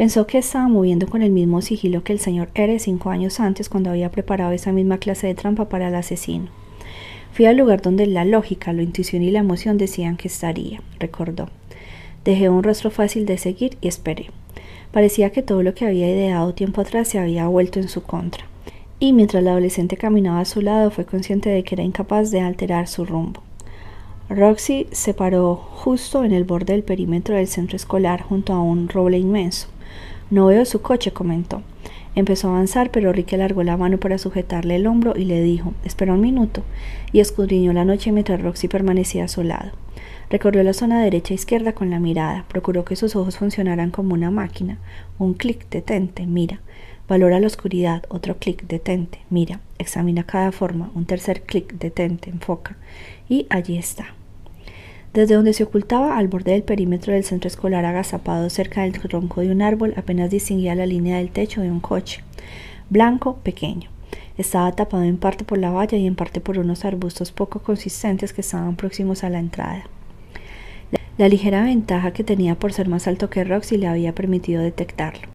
Pensó que estaba moviendo con el mismo sigilo que el señor R cinco años antes cuando había preparado esa misma clase de trampa para el asesino. Fui al lugar donde la lógica, la intuición y la emoción decían que estaría, recordó. Dejé un rostro fácil de seguir y esperé. Parecía que todo lo que había ideado tiempo atrás se había vuelto en su contra. Y mientras la adolescente caminaba a su lado fue consciente de que era incapaz de alterar su rumbo. Roxy se paró justo en el borde del perímetro del centro escolar junto a un roble inmenso. No veo su coche, comentó. Empezó a avanzar, pero Ricky alargó la mano para sujetarle el hombro y le dijo, espera un minuto, y escudriñó la noche mientras Roxy permanecía a su lado. Recorrió la zona derecha e izquierda con la mirada, procuró que sus ojos funcionaran como una máquina. Un clic, detente, mira. Valora la oscuridad, otro clic, detente, mira. Examina cada forma, un tercer clic, detente, enfoca. Y allí está. Desde donde se ocultaba al borde del perímetro del centro escolar agazapado cerca del tronco de un árbol apenas distinguía la línea del techo de un coche. Blanco, pequeño. Estaba tapado en parte por la valla y en parte por unos arbustos poco consistentes que estaban próximos a la entrada. La ligera ventaja que tenía por ser más alto que Roxy le había permitido detectarlo.